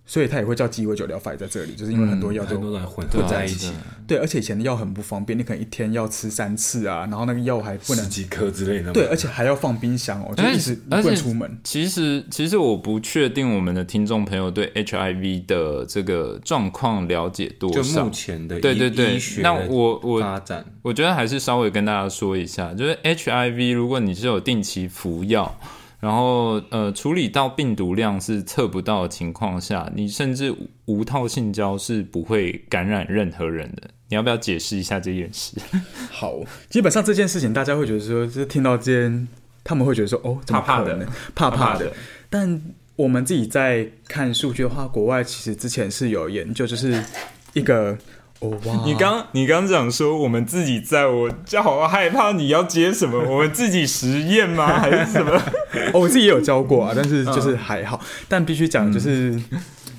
所以它也会叫鸡尾酒疗法在这里，就是因为很多药都混混在一起。对，而且以前的药很不方便，你可能一天要吃三次啊，然后那个药还不能几颗之类的。对，而且还要放冰箱哦，就一直不能出门。其实，其实我不确定我们的听众朋友对 HIV 的这个状况了解多少。就目前的对对对，那我我发展，我觉得还是稍微跟大家说一下，就是 HIV，如果你是有定期服药。然后，呃，处理到病毒量是测不到的情况下，你甚至无套性交是不会感染任何人的。你要不要解释一下这件事？好，基本上这件事情大家会觉得说，就是听到这件，他们会觉得说，哦，怕怕的，怕怕的。但我们自己在看数据的话，国外其实之前是有研究，就是一个。你刚你刚讲说我们自己在，我就好害怕你要接什么？我们自己实验吗？还是什么？我自己也有教过啊，但是就是还好。但必须讲就是，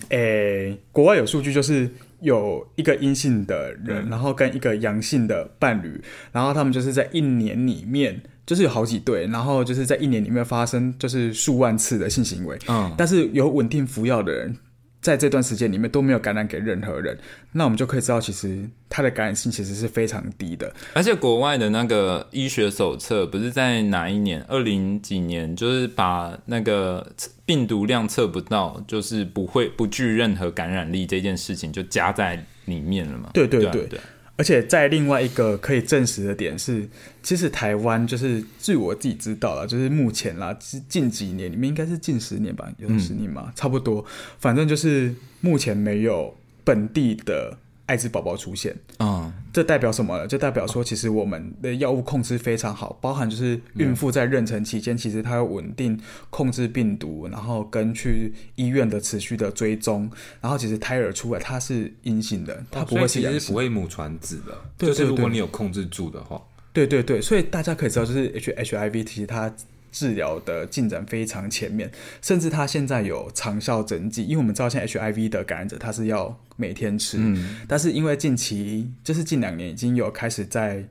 诶，国外有数据，就是有一个阴性的人，然后跟一个阳性的伴侣，然后他们就是在一年里面，就是有好几对，然后就是在一年里面发生就是数万次的性行为。嗯，但是有稳定服药的人。在这段时间里面都没有感染给任何人，那我们就可以知道，其实它的感染性其实是非常低的。而且国外的那个医学手册不是在哪一年，二零几年，就是把那个病毒量测不到，就是不会不具任何感染力这件事情就加在里面了嘛？对对对。而且在另外一个可以证实的点是，其实台湾就是据我自己知道了，就是目前啦，近几年里面应该是近十年吧，有十年嘛，差不多，反正就是目前没有本地的。艾滋宝宝出现啊，这代表什么呢？就代表说，其实我们的药物控制非常好，包含就是孕妇在妊娠期间，其实她要稳定控制病毒，然后跟去医院的持续的追踪，然后其实胎儿出来它是阴性的，它不会是其实不会母传子的，就是如果你有控制住的话，对对对，所以大家可以知道，就是 H H I V 其实它。治疗的进展非常前面，甚至他现在有长效针剂，因为我们知道现在 HIV 的感染者他是要每天吃，但是因为近期就是近两年已经有开始在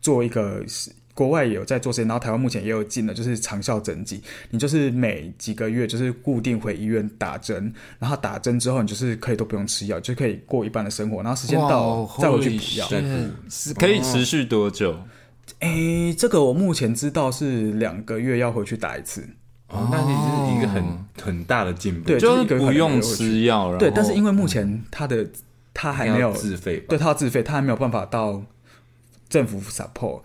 做一个国外也有在做实验，然后台湾目前也有进了，就是长效针剂，你就是每几个月就是固定回医院打针，然后打针之后你就是可以都不用吃药，就可以过一般的生活，然后时间到再回去补药，是可以持续多久？哎，这个我目前知道是两个月要回去打一次。哦，那你是一个很很大的进步，对，就是不用吃药。对，但是因为目前他的他还没有自费，对他要自费，他还没有办法到政府 support。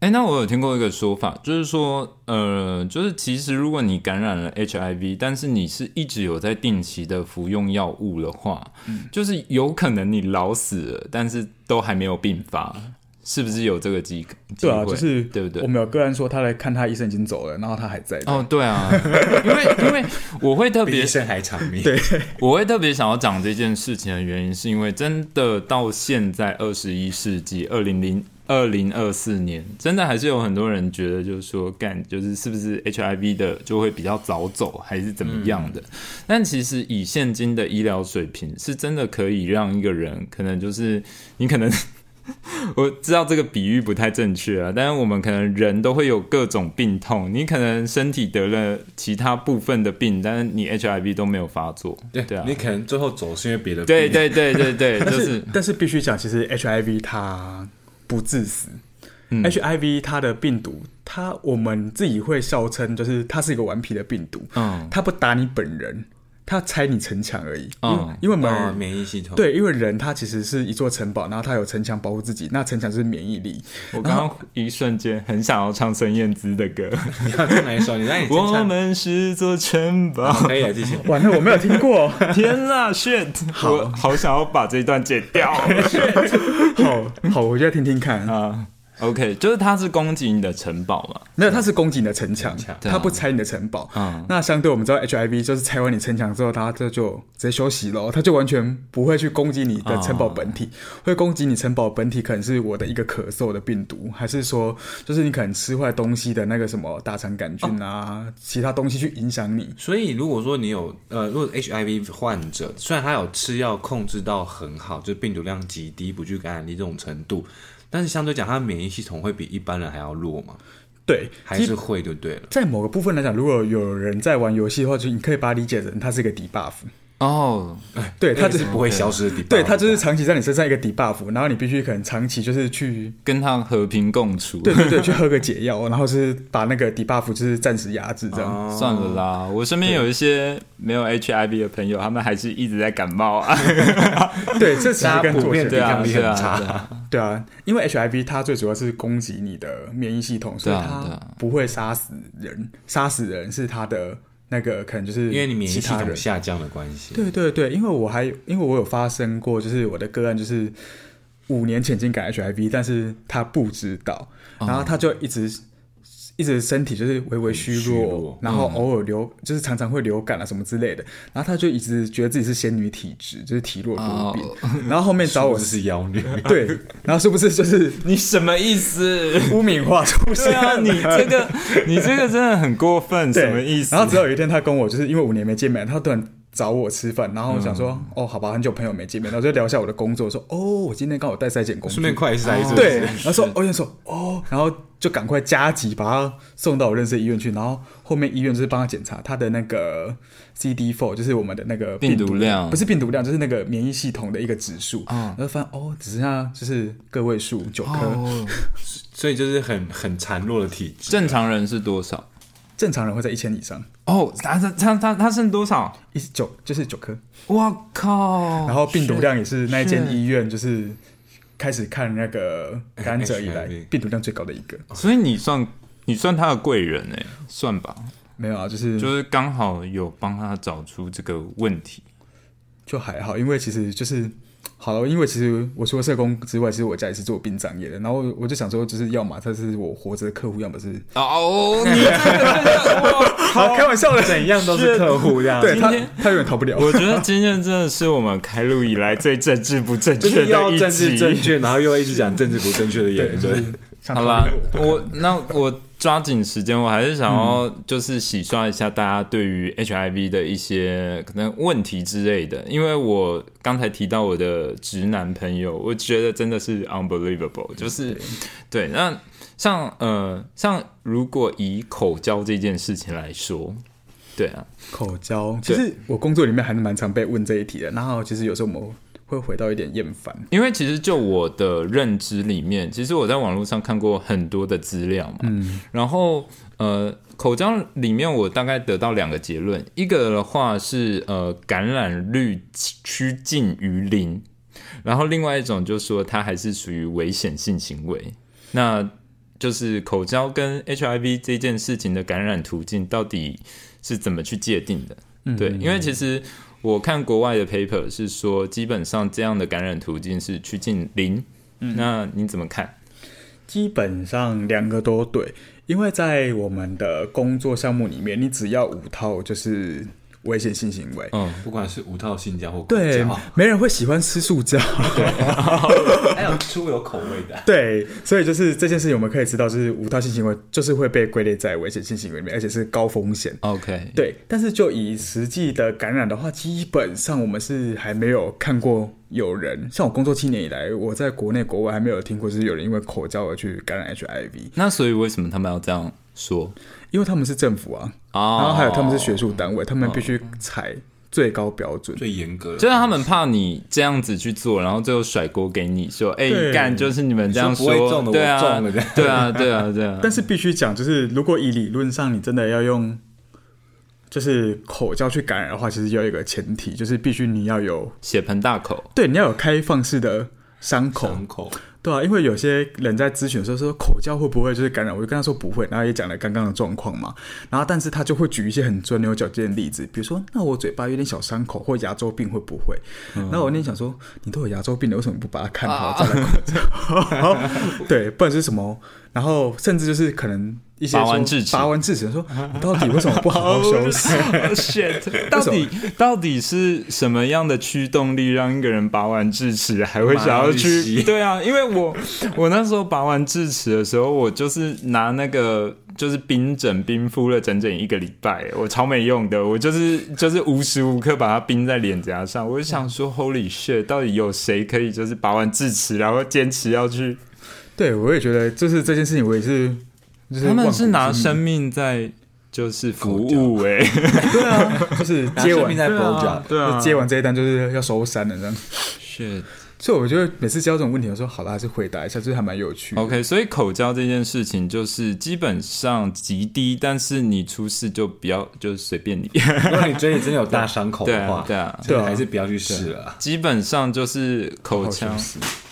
哎，那我有听过一个说法，就是说，呃，就是其实如果你感染了 HIV，但是你是一直有在定期的服用药物的话，就是有可能你老死了，但是都还没有病发。是不是有这个机对啊，就是对不对？我们有个人说他来看他医生已经走了，然后他还在。哦，对啊，因为因为我会特别医生还长命，对，我会特别想要讲这件事情的原因，是因为真的到现在二十一世纪二零零二零二四年，真的还是有很多人觉得，就是说干，就是是不是 HIV 的就会比较早走，还是怎么样的？但其实以现今的医疗水平，是真的可以让一个人，可能就是你可能。我知道这个比喻不太正确啊，但是我们可能人都会有各种病痛，你可能身体得了其他部分的病，但是你 HIV 都没有发作，对啊，你可能最后走是因为别的，对对对对对，就是但是必须讲，其实 HIV 它不致死，HIV 它的病毒，它我们自己会笑称就是它是一个顽皮的病毒，嗯，它不打你本人。他拆你城墙而已，因因为免免疫系统对，因为人他其实是一座城堡，然后他有城墙保护自己，那城墙就是免疫力。我刚刚一瞬间很想要唱孙燕姿的歌，你要唱哪一首？你让你 我们是座城堡，可以啊，继续。完了，我没有听过，天哪，shit！好好想要把这一段剪掉，好好，我就要听听看啊。OK，就是它是攻击你的城堡嘛？没有，它是攻击你的城墙，它不拆你的城堡。嗯，那相对我们知道 HIV 就是拆完你城墙之后，它这就直接休息了，它就完全不会去攻击你的城堡本体，会攻击你城堡本体可能是我的一个咳嗽的病毒，还是说就是你可能吃坏东西的那个什么大肠杆菌啊，其他东西去影响你。所以如果说你有呃，如果 HIV 患者虽然他有吃药控制到很好，就病毒量极低，不具感染力这种程度。但是相对讲，他的免疫系统会比一般人还要弱嘛？对，还是会就对了。在某个部分来讲，如果有人在玩游戏的话，就你可以把它理解成它是一个 debuff。哦，对，它就是不会消失的底，对，它就是长期在你身上一个底 buff，然后你必须可能长期就是去跟它和平共处，对对对，去喝个解药，然后是把那个底 buff 就是暂时压制这样。算了啦，我身边有一些没有 HIV 的朋友，他们还是一直在感冒啊。对，这其实跟普遍抵抗力很差。对啊，因为 HIV 它最主要是攻击你的免疫系统，所以它不会杀死人，杀死人是它的。那个可能就是因为你免疫系统下降的关系。对对对，因为我还因为我有发生过，就是我的个案就是五年前经感 HIV，但是他不知道，然后他就一直。一直身体就是微微虚弱，然后偶尔流，就是常常会流感啊什么之类的。然后他就一直觉得自己是仙女体质，就是体弱多病。然后后面找我 是妖女，对。然后是不是就是你什么意思？污名化出现啊！你这个你这个真的很过分，什么意思？然后直到有一天他跟我就是因为五年没见面，他突然。找我吃饭，然后我想说，哦，好吧，很久朋友没见面，然后就聊一下我的工作，说，哦，我今天刚好带筛检工，顺便快筛一次，对，然后说，我想说，哦，然后就赶快加急把他送到我认识的医院去，然后后面医院就是帮他检查他的那个 CD4，就是我们的那个病毒量，不是病毒量，就是那个免疫系统的一个指数，嗯然后发现哦，只剩下就是个位数九颗，所以就是很很孱弱的体质，正常人是多少？正常人会在一千以上哦，他他他他他剩多少？一九就是九颗，我靠！然后病毒量也是那一间医院就是开始看那个感染者以来 病毒量最高的一个，所以你算你算他的贵人哎，算吧，没有啊，就是就是刚好有帮他找出这个问题，就还好，因为其实就是。好了，因为其实我除了社工之外，其实我家也是做殡葬业的。然后我就想说，就是要么他是我活着的客户，要么是哦，你这个好开玩笑的，怎样都是客户这样。对他，他永远逃不了。我觉得今天真的是我们开录以来最政治不正确的一集，正确，然后又一直讲政治不正确的言论。好啦，我那我。抓紧时间，我还是想要就是洗刷一下大家对于 HIV 的一些可能问题之类的，因为我刚才提到我的直男朋友，我觉得真的是 unbelievable，就是对。那像呃像如果以口交这件事情来说，对啊，口交其实我工作里面还是蛮常被问这一题的，然后其实有时候我们。会回到一点厌烦，因为其实就我的认知里面，其实我在网络上看过很多的资料嘛，嗯，然后呃，口交里面我大概得到两个结论，一个的话是呃感染率趋近于零，然后另外一种就是说它还是属于危险性行为，那就是口交跟 HIV 这件事情的感染途径到底是怎么去界定的？对，因为其实。我看国外的 paper 是说，基本上这样的感染途径是趋近零。那你怎么看？基本上两个都对，因为在我们的工作项目里面，你只要五套就是危险性行为。嗯，不管是无套性交或口对交，，没人会喜欢吃塑胶。还有出有口味的，对，所以就是这件事情，我们可以知道，就是无套性行为就是会被归类在危险性行为里面，而且是高风险。OK，对，但是就以实际的感染的话，基本上我们是还没有看过有人，像我工作七年以来，我在国内国外还没有听过，就是有人因为口交而去感染 HIV，那所以为什么他们要这样说？因为他们是政府啊，哦。然后还有他们是学术单位，他们必须采最高标准。最严格的，就是他们怕你这样子去做，然后最后甩锅给你说，哎、对干就是你们这样你说不会中的啊中了这样，对啊，对啊，对啊。但是必须讲，就是如果以理论上你真的要用，就是口交去感染的话，其实有一个前提，就是必须你要有血盆大口，对，你要有开放式的伤口，伤口，对啊，因为有些人在咨询的时候说口交会不会就是感染，我就跟他说不会，然后也讲了刚刚的状况嘛，然后但是他就会举一些很钻牛角尖的例子，比如说那我嘴巴有点小伤口或牙周病会不会？然后我那天想说你都有牙周病了，为什么不把它看好 再来口交？对，不然是什么？然后甚至就是可能一些拔完智齿拔完智齿说你到底为什么不好好休息？shit，到底到底是什么样的驱动力让一个人拔完智齿还会想要去对啊，因为我我那时候拔完智齿的时候，我就是拿那个就是冰枕冰敷了整整一个礼拜，我超没用的，我就是就是无时无刻把它冰在脸颊上。我就想说，Holy shit，到底有谁可以就是拔完智齿然后坚持要去？对，我也觉得就是这件事情，我也是。就是他们是拿生命在就是服务哎、谜 对啊，就是接完在对 blow 啊 job，对啊，接完这一单就是要收山了这样。shit。所以我觉得每次教这种问题，我说好了，还是回答一下，就是还蛮有趣的。OK，所以口交这件事情就是基本上极低，但是你出事就不要就是随便你，如果你嘴里真的有大伤口对的话，，啊对啊，这个还是不要去试了啊。基本上就是口腔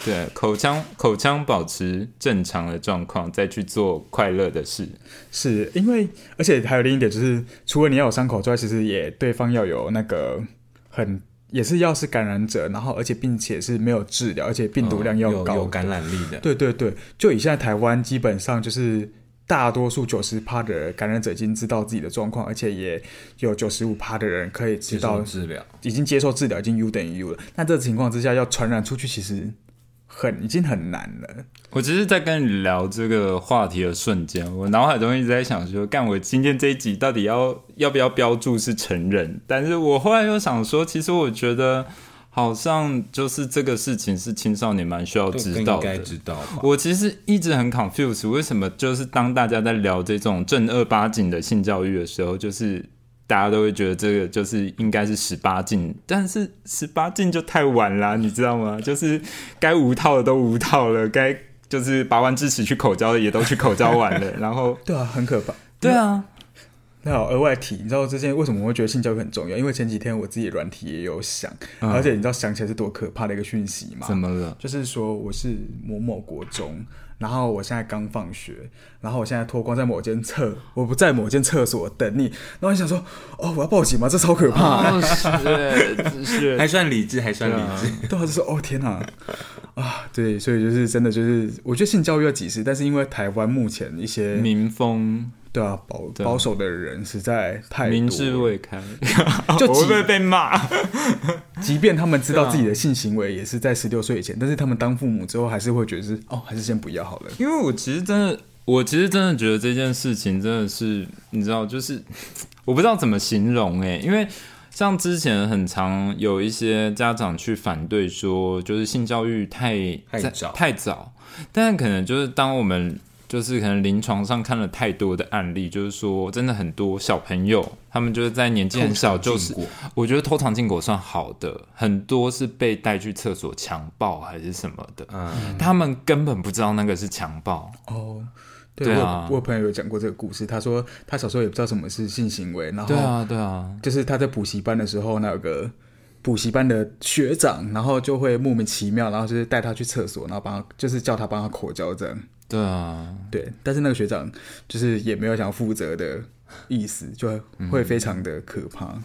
对口腔口腔保持正常的状况，再去做快乐的事。是因为，而且还有另一点就是，除了你要有伤口之外，其实也对方要有那个很也是要是感染者，然后而且并且是没有治疗，而且病毒量要高、有有感染力的，对对对，就以现在台湾基本上就是大多数九十趴的感染者已经知道自己的状况，而且也有九十五趴的人可以知道治疗。已经接受治疗，已经 U 等于 U 了。那这个情况之下，要传染出去，其实很已经很难了。我只是在跟你聊这个话题的瞬间，我脑海中一直在想说，干我今天这一集到底要要不要标注是成人？但是我后来又想说，其实我觉得好像就是这个事情是青少年蛮需要知道更应该的。知道？我其实一直很 confused，为什么就是当大家在聊这种正儿八经的性教育的时候，就是大家都会觉得这个就是应该是十八禁，但是十八禁就太晚啦，你知道吗？就是该无套的都无套了，该就是拔完智齿去口交的也都去口交完了，然后对啊，很可怕。对啊，那好，额外提，你知道之前为什么我会觉得性教育很重要？因为前几天我自己的软体也有想，而且你知道想起来是多可怕的一个讯息吗？怎么了？就是说我是某某国中，然后我现在刚放学，然后我现在脱光在某间厕，我不在某间厕所等你，然后你想说，哦，我要报警吗？这超可怕。哦，是是，还算理智，还算理智。对啊，就说哦天哪，啊，对，所以就是真的就是，我觉得性教育要几时，但是因为台湾目前一些民风对啊保对保守的人实在太多民智未开，就 我会不会被骂？即便他们知道自己的性行为也是在十六岁以前，但是他们当父母之后还是会觉得是哦，还是先不要好了。因为我其实真的，我其实真的觉得这件事情真的是，你知道，就是我不知道怎么形容诶，因为像之前很常有一些家长去反对说，就是性教育太太早太早，但可能就是当我们。就是可能临床上看了太多的案例，就是说真的很多小朋友，他们就是在年纪很小，就是我觉得偷尝禁果算好的，很多是被带去厕所强暴还是什么的，嗯，他们根本不知道那个是强暴。哦，对啊我有朋友有讲过这个故事，他说他小时候也不知道什么是性行为，然后对啊，对啊，就是他在补习班的时候，那有个补习班的学长，然后就会莫名其妙，然后就是带他去厕所，然后帮他就是叫他帮他口交这样。对啊，对，但是那个学长就是也没有想要负责的意思，就会非常的可怕。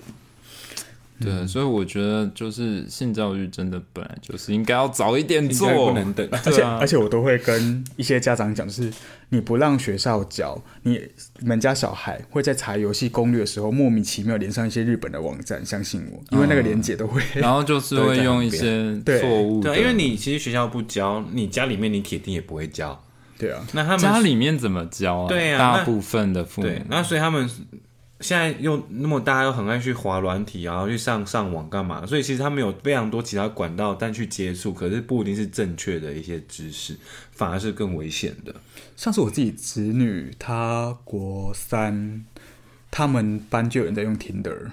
对，所以我觉得就是性教育真的本来就是应该要早一点做，不能等。而且啊而且我都会跟一些家长讲，就是你不让学校教，你你们家小孩会在查游戏攻略的时候莫名其妙连上一些日本的网站，相信我，因为那个连接都会。然后就是会用一些对错误，对啊，因为你其实学校不教，你家里面你铁定也不会教。对啊，那他们家里面怎么教啊？对啊大部分的父母对，那所以他们现在又那么大家又很爱去滑软体，然后去上上网干嘛？所以其实他们有非常多其他管道，但去接触，可是不一定是正确的一些知识，反而是更危险的。像是我自己侄女，她国三，他们班就有人在用 Tinder，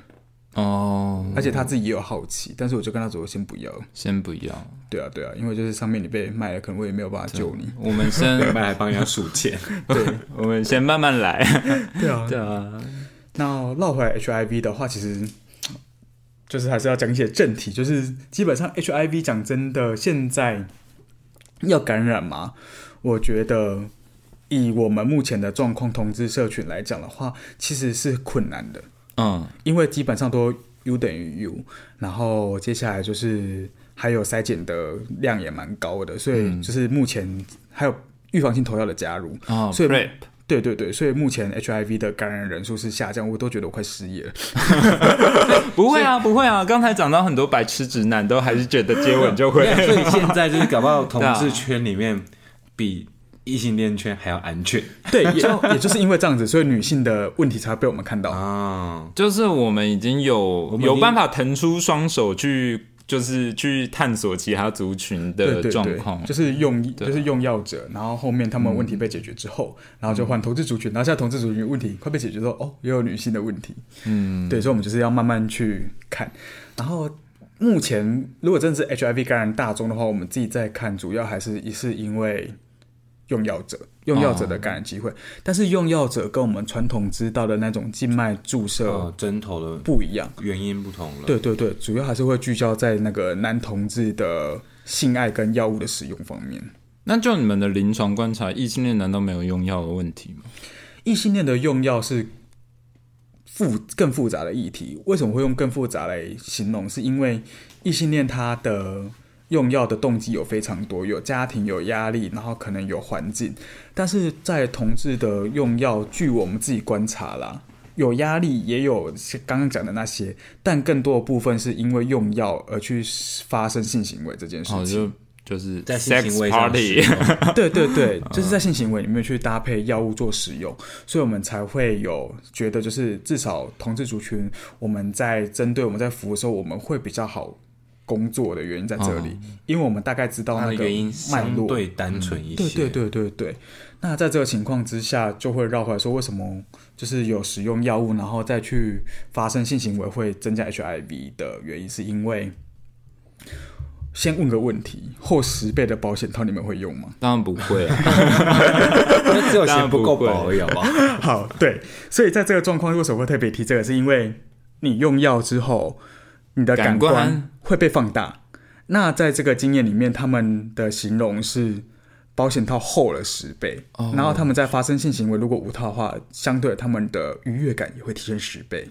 哦，而且他自己也有好奇，但是我就跟他说先不要。先不要，对啊，对啊，因为就是上面你被卖了，可能我也没有办法救你。我们先另外还帮人家数钱，对我们先慢慢来，对啊，对啊，那绕回来 HIV 的话，其实就是还是要讲一些正题，就是基本上 HIV 讲真的，现在要感染嘛，我觉得以我们目前的状况，同志社群来讲的话，其实是困难的，嗯，因为基本上都 U 等于 U，然后接下来就是还有筛检的量也蛮高的，所以就是目前还有预防性投药的加入，哦，所以 PrEP 对对对，所以目前 HIV 的感染人数是下降，我都觉得我快失业了。不会啊，不会啊，刚才讲到很多白痴直男都还是觉得接吻就会，所以现在就是搞不好同志 圈里面比异性恋圈还要安全。对，也也就是因为这样子，所以女性的问题才会被我们看到。啊。就是我们已经有有办法腾出双手去，就是去探索其他族群的状况，，就是用就是用药者，然后后面他们问题被解决之后，然后就换同志族群，然后现在同志族群问题快被解决之后，哦，也有女性的问题，嗯，对，所以我们就是要慢慢去看。然后目前如果真的是 HIV 感染大众的话，我们自己在看，主要还是也是因为用药者用药者的感染机会，但是用药者跟我们传统知道的那种静脉注射呃，针头的不一样。原因不同了。对对对，主要还是会聚焦在那个男同志的性爱跟药物的使用方面。那就你们的临床观察，异性恋难道没有用药的问题吗？异性恋的用药是复更复杂的议题。为什么会用更复杂来形容？是因为异性恋他的用药的动机有非常多，有家庭、有压力，然后可能有环境。但是在同志的用药，据我们自己观察啦，有压力，也有刚刚讲的那些，但更多的部分是因为用药而去发生性行为这件事哦，情。就就是在性 sex 行为上 party，使用对对对，就是在性行为里面去搭配药物做使用，所以我们才会有觉得，就是至少同志族群，我们在针对我们在服务的时候，我们会比较好工作的原因在这里，因为我们大概知道那个脉络。相对单纯一些。对对对对对，那在这个情况之下，就会绕回来说，为什么就是有使用药物，然后再去发生性行为会增加 HIV 的原因，是因为先问个问题：后十倍的保险套你们会用吗？当然不会啊，那只有钱不够保而已，好不好？好，对，所以在这个状况，为什么会特别提这个？是因为你用药之后，你的感官会被放大。那在这个经验里面，他们的形容是保险套厚了十倍，哦然后他们在发生性行为如果无套的话，相对他们的愉悦感也会提升十倍。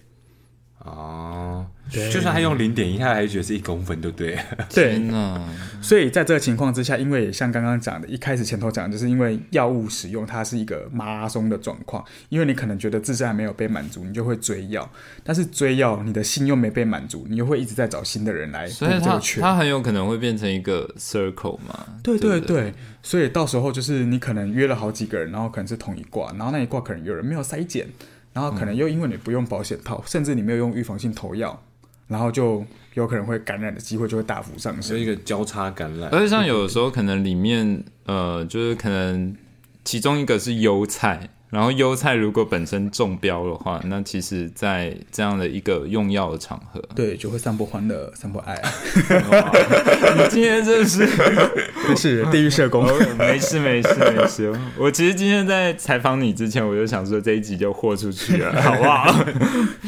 哦，对。就算他用零点一，他还是觉得是一公分，对不对？对，所以在这个情况之下，因为像刚刚讲的，一开始前头讲的，就是因为药物使用它是一个马拉松的状况，因为你可能觉得自身还没有被满足，你就会追药，但是追药你的心又没被满足，你又会一直在找新的人来补所以他很有可能会变成一个 circle 嘛，对对对对？对，所以到时候就是你可能约了好几个人，然后可能是同一卦，然后那一卦可能有人没有筛检，然后可能又因为你不用保险套，甚至你没有用预防性投药，然后就有可能会感染的机会就会大幅上升是一。个交叉感染。而且像有的时候可能里面呃，就是可能其中一个是优菜，然后优菜如果本身中标的话，那其实，在这样的一个用药的场合，对，就会散播欢乐，散播爱，你今天真的是不 是地狱社工。没事没事没事。我其实今天在采访你之前，我就想说这一集就豁出去了，好不好？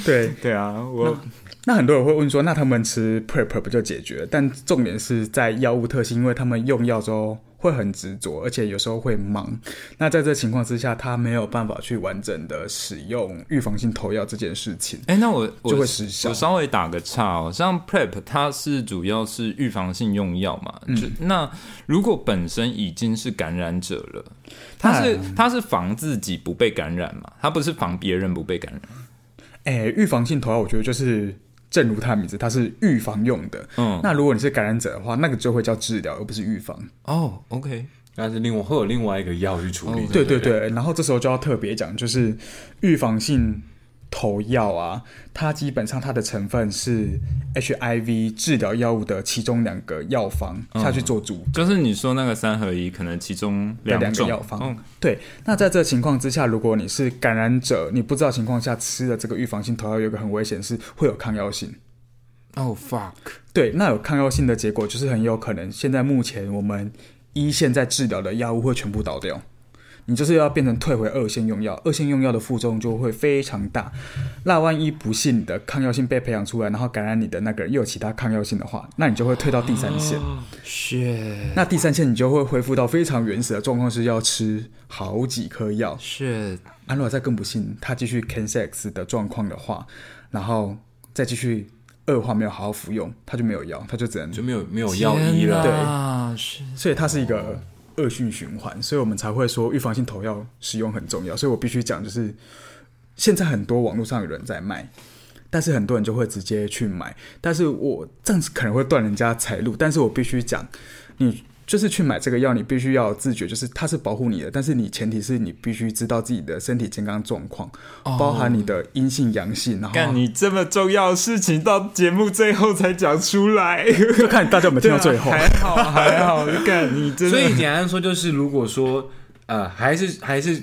对，对啊，我那很多人会问说，那他们吃 PrEP 不就解决了？但重点是在药物特性，因为他们用药之后会很执着，而且有时候会忙。那在这情况之下，他没有办法去完整的使用预防性投药这件事情。哎，那我就会失效。我稍微打个岔哦，像 Prep 它是主要是预防性用药嘛？嗯。那如果本身已经是感染者了，它是它是防自己不被感染嘛？它不是防别人不被感染。哎，预防性投药，我觉得就是正如它的名字，它是预防用的。嗯，那如果你是感染者的话，那个就会叫治疗，而不是预防。哦，OK，那是另外会有另外一个药去处理。对对对，然后这时候就要特别讲，就是预防性。投药啊，它基本上它的成分是 HIV 治疗药物的其中两个药方下去做主，就是你说那个三合一，可能其中两个药方。对，那在这情况之下，如果你是感染者，你不知道情况下吃的这个预防性投药，有个很危险是会有抗药性。Oh fuck！对，那有抗药性的结果就是很有可能，现在目前我们一线在治疗的药物会全部倒掉。你就是要变成退回二线用药，二线用药的副作用就会非常大。那万一不幸的抗药性被培养出来，然后感染你的那个人又有其他抗药性的话，那你就会退到第三线。是。那第三线你就会恢复到非常原始的状况，是要吃好几颗药。是。安若再更不幸，他继续 cansex 的状况的话，然后再继续恶化，没有好好服用，他就没有药，他就只能就没有没有药医了。对。是。所以他是一个。恶性循环，所以我们才会说预防性投药使用很重要。所以我必须讲，就是现在很多网络上有人在卖，但是很多人就会直接去买。但是我这样子可能会断人家财路，但是我必须讲，你。就是去买这个药，你必须要自觉，就是它是保护你的，但是你前提是你必须知道自己的身体健康状况，包含你的阴性、阳性。然后，干你这么重要的事情到节目最后才讲出来，就 看大家有没有听到最后。还好还好，干你真的。所以简单说就是，如果说呃，还是还是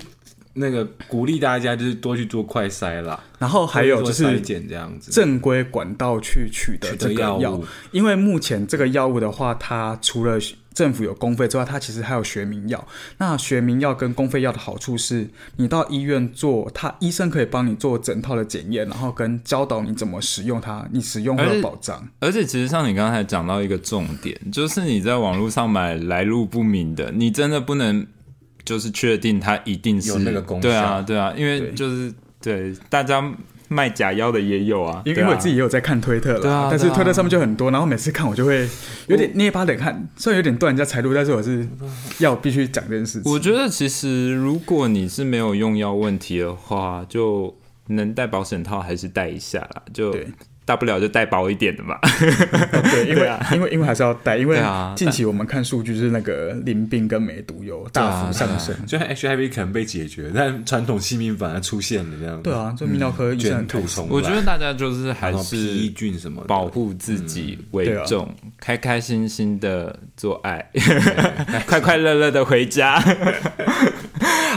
那个鼓励大家就是多去做快筛啦，然后还有就是检这样子正规管道去取得这个药物，因为目前这个药物的话，它除了政府有公费之外，它其实还有学名药。那学名药跟公费药的好处是，你到医院做，他医生可以帮你做整套的检验，然后跟教导你怎么使用它，你使用会有保障。而且，其实像你刚才讲到一个重点，就是你在网络上买来路不明的，你真的不能就是确定它一定是那个功效。对啊，对啊，因为就是对大家。卖假药的也有啊，因为我自己也有在看推特了，但是推特上面就很多，然后每次看我就会有点捏把冷汗，虽然有点断人家财路，但是我是要必须讲这件事情。我觉得其实如果你是没有用药问题的话，就能戴保险套还是戴一下啦，就。大不了就带薄一点的嘛，对，因为啊。因为因为还是要带，因为近期我们看数据是那个淋病跟梅毒有大幅上升，就 HIV 可能被解决，但传统性病反而出现了这样。对啊，就泌尿科卷土重我觉得大家就是还是抑菌什么，保护自己为重，开开心心的做爱，快快乐乐的回家。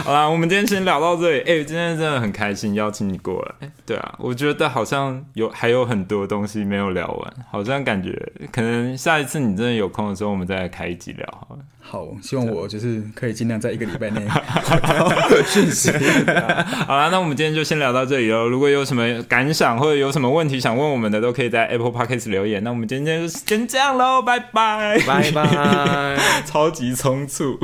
好啦，我们今天先聊到这里。哎，今天真的很开心邀请你过来。对啊，我觉得好像有还有很多东西没有聊完，好像感觉可能下一次你真的有空的时候，我们再来开一集聊好了。好，希望我就是可以尽量在一个礼拜内 讯息。好了，那我们今天就先聊到这里喽。如果有什么感想或者有什么问题想问我们的，都可以在 Apple Podcast 留言。那我们今天就先这样喽，拜拜，拜拜，超级匆促。